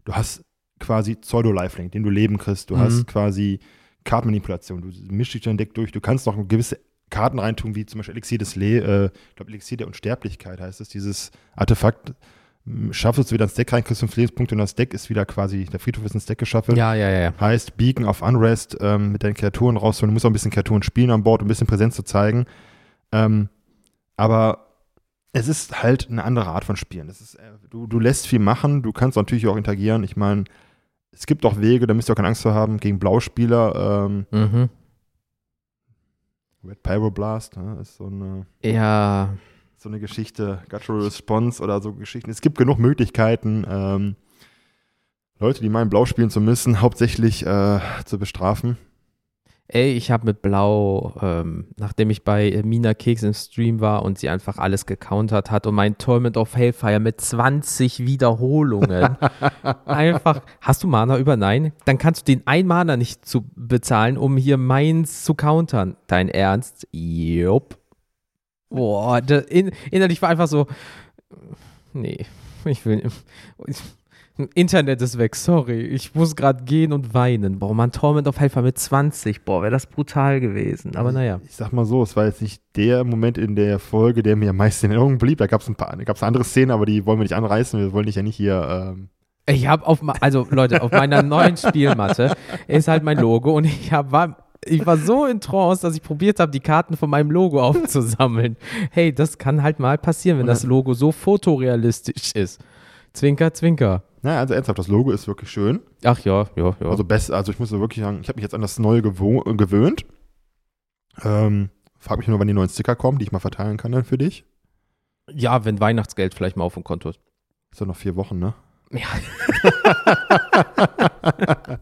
du hast quasi Pseudo-Lifelink, den du Leben kriegst. Du mhm. hast quasi Kartenmanipulation. Du mischst dich dein Deck durch. Du kannst noch gewisse Karten reintun, wie zum Beispiel Elixier des Le äh, ich glaube, Elixier der Unsterblichkeit heißt es, dieses Artefakt. Schaffst du wieder ins Deck rein, kriegst fünf Lebenspunkte und das Deck ist wieder quasi, der Friedhof ist ins Deck geschaffelt. Ja, ja, ja. Heißt, Beacon of Unrest ähm, mit deinen Kreaturen rausholen. Du musst auch ein bisschen Kreaturen spielen an Bord, um ein bisschen Präsenz zu zeigen. Ähm, aber es ist halt eine andere Art von Spielen. Ist, äh, du, du lässt viel machen, du kannst natürlich auch interagieren. Ich meine, es gibt auch Wege, da müsst ihr auch keine Angst vor haben, gegen Blauspieler. Ähm, mhm. Red Pyroblast ne, ist so eine, ja. so eine Geschichte, Guttural Response oder so Geschichten. Es gibt genug Möglichkeiten, ähm, Leute, die meinen, Blau spielen zu müssen, hauptsächlich äh, zu bestrafen. Ey, ich habe mit Blau, ähm, nachdem ich bei Mina Keks im Stream war und sie einfach alles gecountert hat und mein Torment of Hellfire mit 20 Wiederholungen einfach, hast du Mana über? Nein? Dann kannst du den ein Mana nicht zu bezahlen, um hier meins zu countern. Dein Ernst? Jupp. Boah, in, innerlich war einfach so, nee, ich will, ich, Internet ist weg, sorry. Ich muss gerade gehen und weinen. Boah, man, Torment of Helfer mit 20. Boah, wäre das brutal gewesen. Aber naja. Ich sag mal so, es war jetzt nicht der Moment in der Folge, der mir am meisten in Erinnerung blieb. Da gab es ein paar, gab es andere Szenen, aber die wollen wir nicht anreißen. Wir wollen dich ja nicht hier. Ähm ich habe auf, also Leute, auf meiner neuen Spielmatte ist halt mein Logo und ich hab, war ich war so in Trance, dass ich probiert habe, die Karten von meinem Logo aufzusammeln. Hey, das kann halt mal passieren, wenn das Logo so fotorealistisch ist. Zwinker, zwinker. Na, also ernsthaft, das Logo ist wirklich schön. Ach ja, ja, ja. Also best, also ich muss wirklich sagen, ich habe mich jetzt an das Neue gewöhnt. Ähm, frag mich nur, wann die neuen Sticker kommen, die ich mal verteilen kann dann für dich. Ja, wenn Weihnachtsgeld vielleicht mal auf dem Konto ist. Ist ja noch vier Wochen, ne? Ja.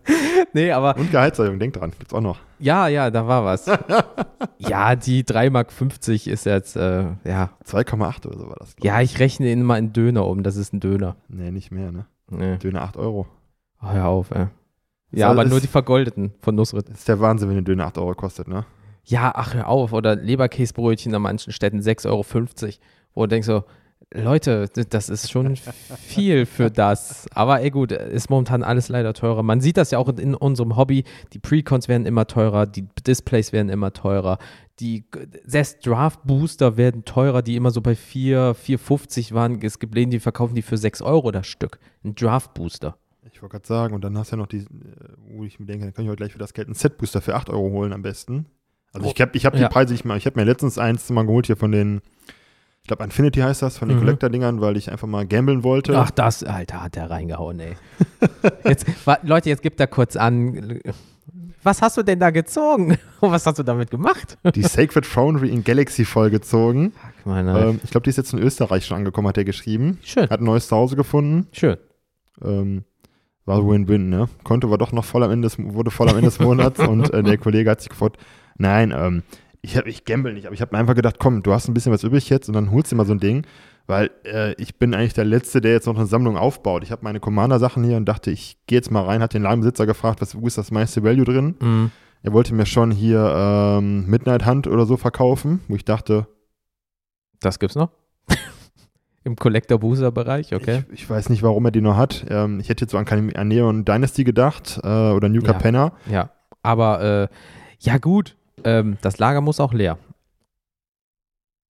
nee, aber. Und Gehaltserhöhung, denk dran, gibt's auch noch. Ja, ja, da war was. ja, die 3,50 Mark ist jetzt, äh, ja. 2,8 oder so war das. Ja, ich rechne ihn mal in Döner um, das ist ein Döner. Nee, nicht mehr, ne? Nee. Döner 8 Euro. Oh, hör auf, ey. Ja, aber nur die vergoldeten von Nusret. Das ist der Wahnsinn, wenn ein Döner 8 Euro kostet, ne? Ja, ach, hör auf. Oder Leberkäsebrötchen an manchen Städten 6,50 Euro. Wo du denkst so, Leute, das ist schon viel für das. Aber ey gut, ist momentan alles leider teurer. Man sieht das ja auch in unserem Hobby. Die Precons werden immer teurer, die Displays werden immer teurer. Die selbst Draft Booster werden teurer, die immer so bei 4, 4,50 waren. Es gibt Läden, die verkaufen die für 6 Euro das Stück. Ein Draft Booster. Ich wollte gerade sagen, und dann hast du ja noch die, äh, wo ich mir denke, dann kann ich heute gleich für das Geld einen Set-Booster für 8 Euro holen am besten. Also ich habe ich hab die ja. Preise nicht mal, ich habe mir letztens eins mal geholt hier von den, ich glaube Infinity heißt das, von den mhm. Collector-Dingern, weil ich einfach mal gambeln wollte. Ach das, Alter, hat der reingehauen, ey. jetzt, Leute, jetzt gibt er kurz an, was hast du denn da gezogen? Und was hast du damit gemacht? Die Sacred Foundry in Galaxy vollgezogen. Ähm, ich glaube, die ist jetzt in Österreich schon angekommen, hat er geschrieben. Schön. Hat ein neues Zuhause gefunden. Schön. Ähm, war Win-Win, ne? Konto war doch noch voll am Ende des, wurde voll am Ende des Monats und äh, der Kollege hat sich gefreut. Nein, ähm, ich, hab, ich gamble nicht, aber ich habe mir einfach gedacht, komm, du hast ein bisschen was übrig jetzt und dann holst du mal so ein Ding, weil äh, ich bin eigentlich der Letzte, der jetzt noch eine Sammlung aufbaut. Ich habe meine Commander-Sachen hier und dachte, ich gehe jetzt mal rein, hat den Ladenbesitzer gefragt, was, wo ist das meiste Value drin? Mhm. Er wollte mir schon hier ähm, Midnight Hunt oder so verkaufen, wo ich dachte, das gibt's noch? Im Collector Booster Bereich, okay. Ich, ich, weiß nicht, warum er die noch hat. Ähm, ich hätte jetzt so an, an Neon Dynasty gedacht äh, oder New Capenna. Ja, ja. aber äh, ja gut, ähm, das Lager muss auch leer.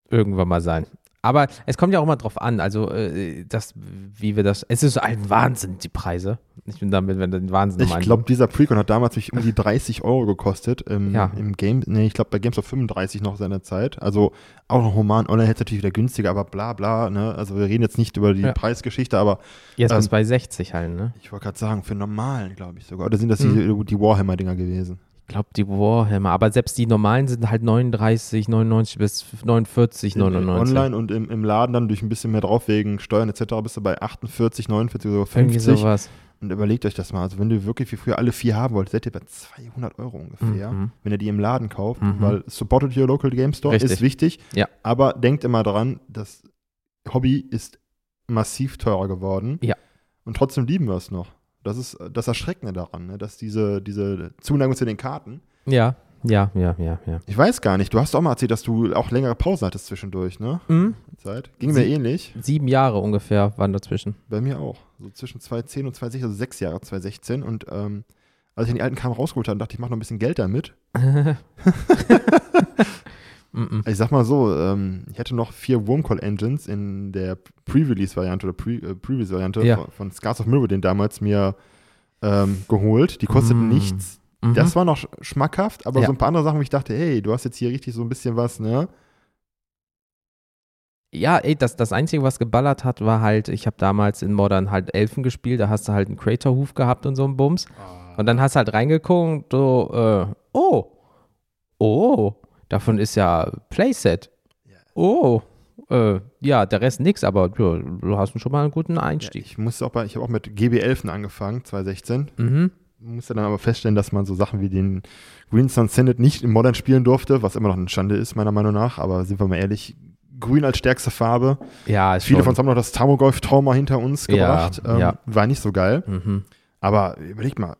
Irgendwann mal sein. Aber es kommt ja auch mal drauf an, also äh, das, wie wir das, es ist ein Wahnsinn, die Preise. Ich bin damit, wenn den Wahnsinn Ich glaube, dieser Precon hat damals mich um die 30 Euro gekostet im, ja. im Game, nee, ich glaube bei GameStop 35 noch seiner Zeit. Also auch noch Roman Online hätte natürlich wieder günstiger, aber bla bla, ne? Also wir reden jetzt nicht über die ja. Preisgeschichte, aber Jetzt ähm, ist bei 60 halt, ne? Ich wollte gerade sagen, für normalen, glaube ich sogar. Oder sind das mhm. die, die Warhammer-Dinger gewesen? Glaube, die Warhammer. Aber selbst die normalen sind halt 39, 99 bis 49, 99. Online und im, im Laden dann durch ein bisschen mehr drauf wegen Steuern etc. bist du bei 48, 49, sogar 50. Irgendwie sowas. Und überlegt euch das mal. Also, wenn du wirklich wie früher alle vier haben wollt, seid ihr bei 200 Euro ungefähr, mhm. wenn ihr die im Laden kauft. Mhm. Weil supported your local game store Richtig. ist wichtig. Ja. Aber denkt immer dran, das Hobby ist massiv teurer geworden. Ja. Und trotzdem lieben wir es noch. Das ist das Erschreckende daran, ne? dass diese, diese Zuneigung zu den Karten. Ja, ja, ja, ja, ja. Ich weiß gar nicht. Du hast auch mal erzählt, dass du auch längere Pausen hattest zwischendurch, ne? Mhm. Zeit. Ging Sie mir ähnlich. Sieben Jahre ungefähr waren dazwischen. Bei mir auch. So zwischen 2010 und 2016, also sechs Jahre 2016. Und ähm, als ich in die alten Kram rausgeholt habe, dachte ich, ich mache noch ein bisschen Geld damit. Ich sag mal so, ähm, ich hatte noch vier Wormcall Engines in der Pre-Release-Variante oder äh, Pre-Release-Variante ja. von, von, Scars of Mirrodin damals mir ähm, geholt. Die kosteten mm. nichts. Mhm. Das war noch schmackhaft, aber ja. so ein paar andere Sachen, wo ich dachte, hey, du hast jetzt hier richtig so ein bisschen was, ne? Ja, ey, das, das Einzige, was geballert hat, war halt, ich habe damals in Modern halt Elfen gespielt, da hast du halt einen Crater-Huf gehabt und so einen Bums. Oh. Und dann hast du halt reingeguckt, so, äh, oh, oh, Davon ist ja Playset. Oh, äh, ja, der Rest nix, aber ja, du hast schon mal einen guten Einstieg. Ja, ich musste auch bei, ich habe auch mit GB11 angefangen, 2016. Mhm. Musste dann aber feststellen, dass man so Sachen wie den Green Sun Senate nicht in Modern spielen durfte, was immer noch eine Schande ist, meiner Meinung nach. Aber sind wir mal ehrlich, Grün als stärkste Farbe. Ja, ist Viele von uns haben noch das Tamogolf-Trauma hinter uns gebracht. Ja, ähm, ja. War nicht so geil. Mhm. Aber überleg mal,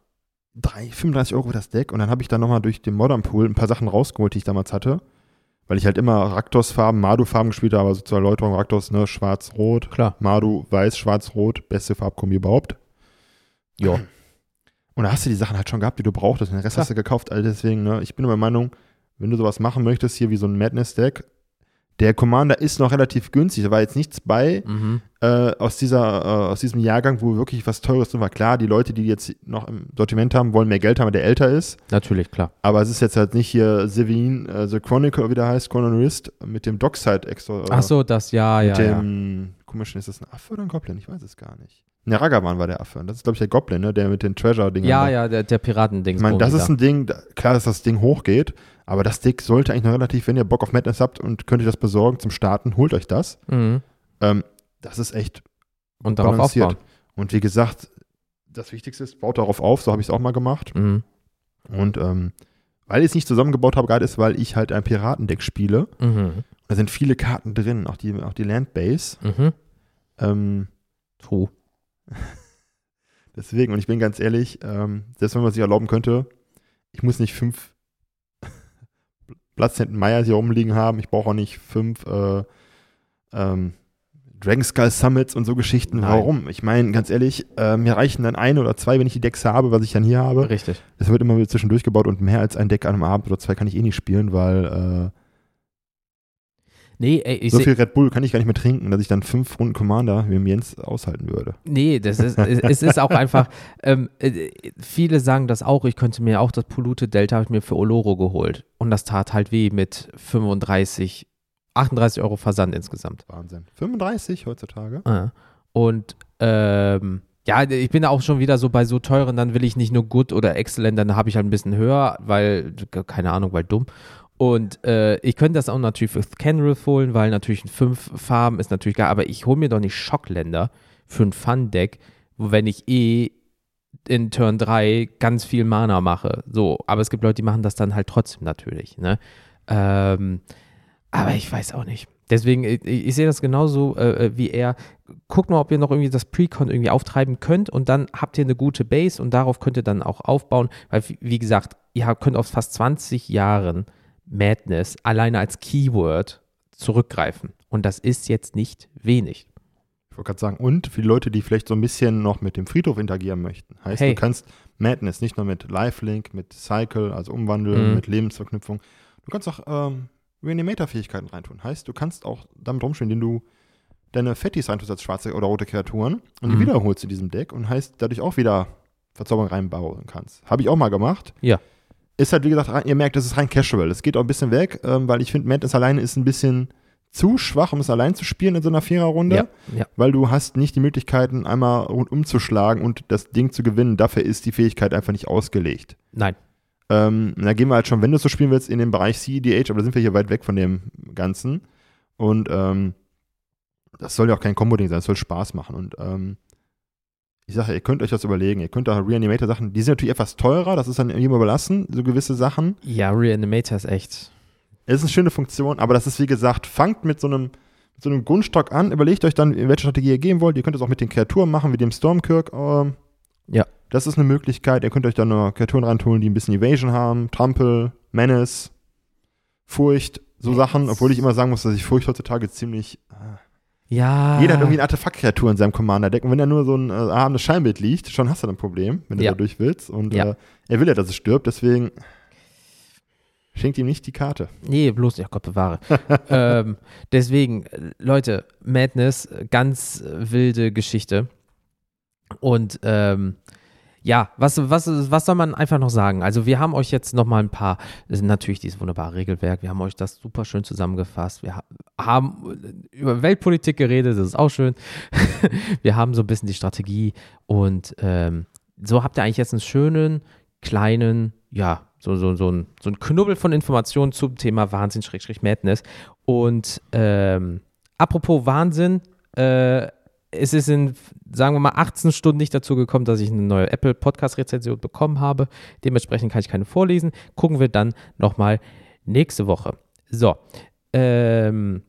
3, 35 Euro für das Deck und dann habe ich dann nochmal durch den Modern Pool ein paar Sachen rausgeholt, die ich damals hatte. Weil ich halt immer Raktos-Farben, Madu-Farben gespielt habe, also zur Erläuterung Raktos, ne, schwarz-rot. Klar. Madu, weiß, schwarz-rot, beste Farbkombi überhaupt. Ja. Und da hast du die Sachen halt schon gehabt, die du brauchtest. Und den Rest Klar. hast du gekauft. Also deswegen, ne, ich bin der Meinung, wenn du sowas machen möchtest, hier wie so ein Madness-Deck, der Commander ist noch relativ günstig, da war jetzt nichts bei mhm. Äh, aus, dieser, äh, aus diesem Jahrgang, wo wirklich was Teures drin war. Klar, die Leute, die jetzt noch im Sortiment haben, wollen mehr Geld haben, weil der älter ist. Natürlich, klar. Aber es ist jetzt halt nicht hier Sevin, äh, The Chronicle, wie der heißt, Chronologist, mit dem Dockside extra. Ach so, das, ja, mit ja. Mit dem, ja. komischen, ist das ein Affe oder ein Goblin? Ich weiß es gar nicht. Ne, Ragavan war der Affe. Das ist, glaube ich, der Goblin, ne? der mit den Treasure-Dingen. Ja, da. ja, der, der Piratending. Ich meine, das ist ein Ding, klar, dass das Ding hochgeht, aber das Deck sollte eigentlich noch relativ, wenn ihr Bock auf Madness habt und könnt ihr das besorgen zum Starten, holt euch das. Mhm. Ähm, das ist echt und darauf aufbauen. Und wie gesagt, das Wichtigste ist, baut darauf auf, so habe ich es auch mal gemacht. Mhm. Und ähm, weil ich es nicht zusammengebaut habe, gerade ist, weil ich halt ein Piratendeck spiele. Mhm. Da sind viele Karten drin, auch die, auch die Landbase. Mhm. Ähm, True. Deswegen, und ich bin ganz ehrlich, ähm, selbst wenn man sich erlauben könnte, ich muss nicht fünf Platz hinten Meyers hier rumliegen haben. Ich brauche auch nicht fünf äh, ähm, Dragon Skull Summits und so Geschichten. Nein. Warum? Ich meine, ganz ehrlich, äh, mir reichen dann ein oder zwei, wenn ich die Decks habe, was ich dann hier habe. Richtig. Es wird immer wieder zwischendurch gebaut und mehr als ein Deck an einem Abend oder zwei kann ich eh nicht spielen, weil äh, Nee, ey, so viel Red Bull kann ich gar nicht mehr trinken, dass ich dann fünf Runden Commander wie im Jens aushalten würde. Nee, das ist, es ist auch einfach, ähm, äh, viele sagen das auch, ich könnte mir auch das Polute Delta habe ich mir für Oloro geholt und das tat halt weh mit 35, 38 Euro Versand insgesamt. Wahnsinn. 35 heutzutage? Ah. Und ähm, ja, ich bin auch schon wieder so bei so teuren, dann will ich nicht nur gut oder excellent, dann habe ich halt ein bisschen höher, weil, keine Ahnung, weil dumm. Und äh, ich könnte das auch natürlich für Kenrith holen, weil natürlich in fünf Farben ist natürlich geil, aber ich hole mir doch nicht Schockländer für ein Fun-Deck, wenn ich eh in Turn 3 ganz viel Mana mache. So, aber es gibt Leute, die machen das dann halt trotzdem natürlich. Ne? Ähm, aber ich weiß auch nicht. Deswegen, ich, ich sehe das genauso äh, äh, wie er. Guckt mal, ob ihr noch irgendwie das Precon irgendwie auftreiben könnt und dann habt ihr eine gute Base und darauf könnt ihr dann auch aufbauen, weil, wie gesagt, ihr könnt auf fast 20 Jahren Madness alleine als Keyword zurückgreifen. Und das ist jetzt nicht wenig. Ich wollte gerade sagen, und für die Leute, die vielleicht so ein bisschen noch mit dem Friedhof interagieren möchten. Heißt, hey. du kannst Madness nicht nur mit Lifelink, mit Cycle, also Umwandeln, mhm. mit Lebensverknüpfung. Du kannst auch ähm, Reanimator-Fähigkeiten reintun. Heißt, du kannst auch damit rumspielen, indem du deine Fettis reintust als schwarze oder rote Kreaturen und mhm. die wiederholst in diesem Deck und heißt, dadurch auch wieder Verzauberung reinbauen kannst. Habe ich auch mal gemacht. Ja ist halt, wie gesagt, ihr merkt, es ist rein casual. Es geht auch ein bisschen weg, ähm, weil ich finde, Madness alleine ist ein bisschen zu schwach, um es allein zu spielen in so einer Viererrunde, ja, ja. weil du hast nicht die Möglichkeiten, einmal rundum zu schlagen und das Ding zu gewinnen. Dafür ist die Fähigkeit einfach nicht ausgelegt. Nein. Ähm, da gehen wir halt schon, wenn du so spielen willst, in den Bereich CEDH, aber da sind wir hier weit weg von dem Ganzen. Und ähm, das soll ja auch kein Combo-Ding sein, es soll Spaß machen. Und ähm, ich sage, ihr könnt euch das überlegen. Ihr könnt da Reanimator-Sachen, die sind natürlich etwas teurer, das ist dann jedem überlassen, so gewisse Sachen. Ja, Reanimator ist echt. Es ist eine schöne Funktion, aber das ist wie gesagt, fangt mit so einem, mit so einem Grundstock an, überlegt euch dann, in welche Strategie ihr gehen wollt. Ihr könnt es auch mit den Kreaturen machen, wie dem Stormkirk. Ähm, ja. Das ist eine Möglichkeit. Ihr könnt euch dann noch Kreaturen reinholen, die ein bisschen Evasion haben, Trampel, Menace, Furcht, so Sachen, obwohl ich immer sagen muss, dass ich Furcht heutzutage ziemlich. Äh, ja. Jeder hat irgendwie eine Artefaktkreatur in seinem Commander-Deck. Und wenn da nur so ein äh, erhabenes Scheinbild liegt, schon hast du ein Problem, wenn du ja. da durch willst. Und ja. äh, er will ja, dass es stirbt, deswegen schenkt ihm nicht die Karte. Nee, bloß, ja Gott bewahre. ähm, deswegen, Leute, Madness, ganz wilde Geschichte. Und ähm, ja, was, was, was soll man einfach noch sagen? Also wir haben euch jetzt noch mal ein paar, natürlich dieses wunderbare Regelwerk, wir haben euch das super schön zusammengefasst. Wir haben über Weltpolitik geredet, das ist auch schön. wir haben so ein bisschen die Strategie und ähm, so habt ihr eigentlich jetzt einen schönen, kleinen, ja, so, so, so, ein, so ein Knubbel von Informationen zum Thema Wahnsinn-Madness. Und ähm, apropos Wahnsinn, äh, es ist in, sagen wir mal, 18 Stunden nicht dazu gekommen, dass ich eine neue Apple Podcast-Rezension bekommen habe. Dementsprechend kann ich keine vorlesen. Gucken wir dann nochmal nächste Woche. So, ähm,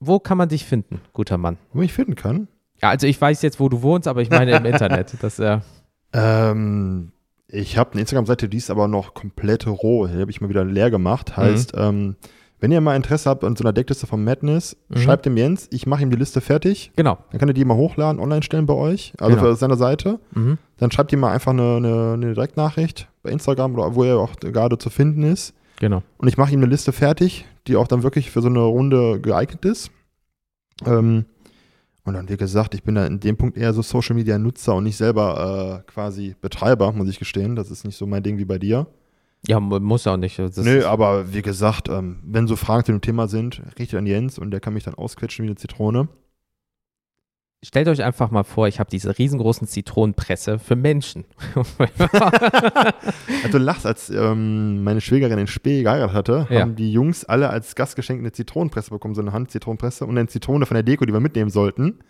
wo kann man dich finden, guter Mann? Wo ich finden kann? Ja, also ich weiß jetzt, wo du wohnst, aber ich meine im Internet. Das, äh ähm, ich habe eine Instagram-Seite, die ist aber noch komplett roh. Die habe ich mal wieder leer gemacht. Heißt, mhm. ähm, wenn ihr mal Interesse habt an so einer Deckliste von Madness, mhm. schreibt dem Jens, ich mache ihm die Liste fertig. Genau. Dann kann er die mal hochladen, online stellen bei euch, also genau. auf seiner Seite. Mhm. Dann schreibt ihm mal einfach eine, eine, eine Direktnachricht bei Instagram oder wo er auch gerade zu finden ist. Genau. Und ich mache ihm eine Liste fertig, die auch dann wirklich für so eine Runde geeignet ist. Ähm, und dann, wie gesagt, ich bin da in dem Punkt eher so Social Media Nutzer und nicht selber äh, quasi Betreiber, muss ich gestehen. Das ist nicht so mein Ding wie bei dir. Ja, muss ja auch nicht. Das Nö, aber wie gesagt, ähm, wenn so Fragen zu dem Thema sind, richtet an Jens und der kann mich dann ausquetschen wie eine Zitrone. Stellt euch einfach mal vor, ich habe diese riesengroßen Zitronenpresse für Menschen. also du lachst, als ähm, meine Schwägerin in Spee geheiratet hatte, ja. haben die Jungs alle als Gastgeschenk eine Zitronenpresse bekommen, so eine Hand-Zitronenpresse und eine Zitrone von der Deko, die wir mitnehmen sollten.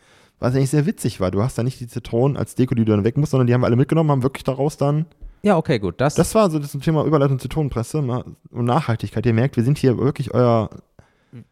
Was eigentlich sehr witzig war. Du hast da nicht die Zitronen als Deko, die du dann weg musst, sondern die haben wir alle mitgenommen, haben wirklich daraus dann ja, okay, gut. Das, das war so das Thema Überleitung Zitronenpresse und Nachhaltigkeit. Ihr merkt, wir sind hier wirklich euer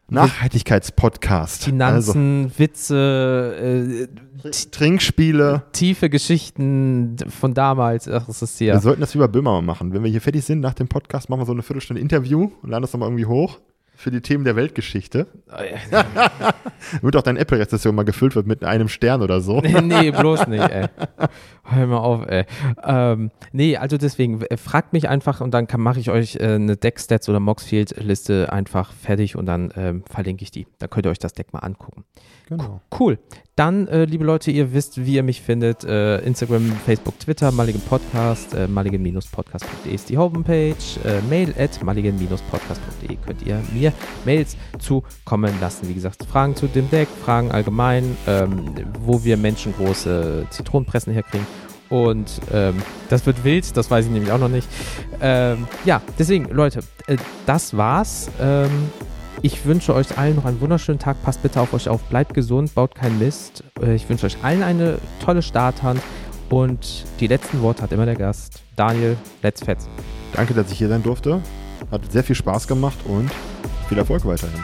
Nachhaltigkeitspodcast. Finanzen, also, Witze, äh, Trinkspiele. Tiefe Geschichten von damals. Ach, das ist hier. Wir sollten das wie bei Böhmer machen. Wenn wir hier fertig sind nach dem Podcast, machen wir so eine Viertelstunde Interview und laden das nochmal irgendwie hoch. für die Themen der Weltgeschichte. Damit auch deine Apple-Rezession mal gefüllt wird mit einem Stern oder so. nee, nee bloß nicht, ey. Hör mal auf, ey. Ähm, nee, also deswegen, äh, fragt mich einfach und dann mache ich euch äh, eine Deck-Stats oder Moxfield-Liste einfach fertig und dann ähm, verlinke ich die. Dann könnt ihr euch das Deck mal angucken. Genau. Cool. Dann, äh, liebe Leute, ihr wisst, wie ihr mich findet. Äh, Instagram, Facebook, Twitter, Mulligan Podcast, äh, mulligan-podcast.de ist die Homepage. Äh, mail at mulligan-podcast.de könnt ihr mir Mails zukommen lassen. Wie gesagt, Fragen zu dem Deck, Fragen allgemein, ähm, wo wir menschengroße Zitronenpressen herkriegen. Und ähm, das wird wild, das weiß ich nämlich auch noch nicht. Ähm, ja, deswegen, Leute, äh, das war's. Ähm, ich wünsche euch allen noch einen wunderschönen Tag. Passt bitte auf euch auf. Bleibt gesund, baut keinen Mist. Äh, ich wünsche euch allen eine tolle Starthand. Und die letzten Worte hat immer der Gast. Daniel, let's fetz. Danke, dass ich hier sein durfte. Hat sehr viel Spaß gemacht und viel Erfolg weiterhin.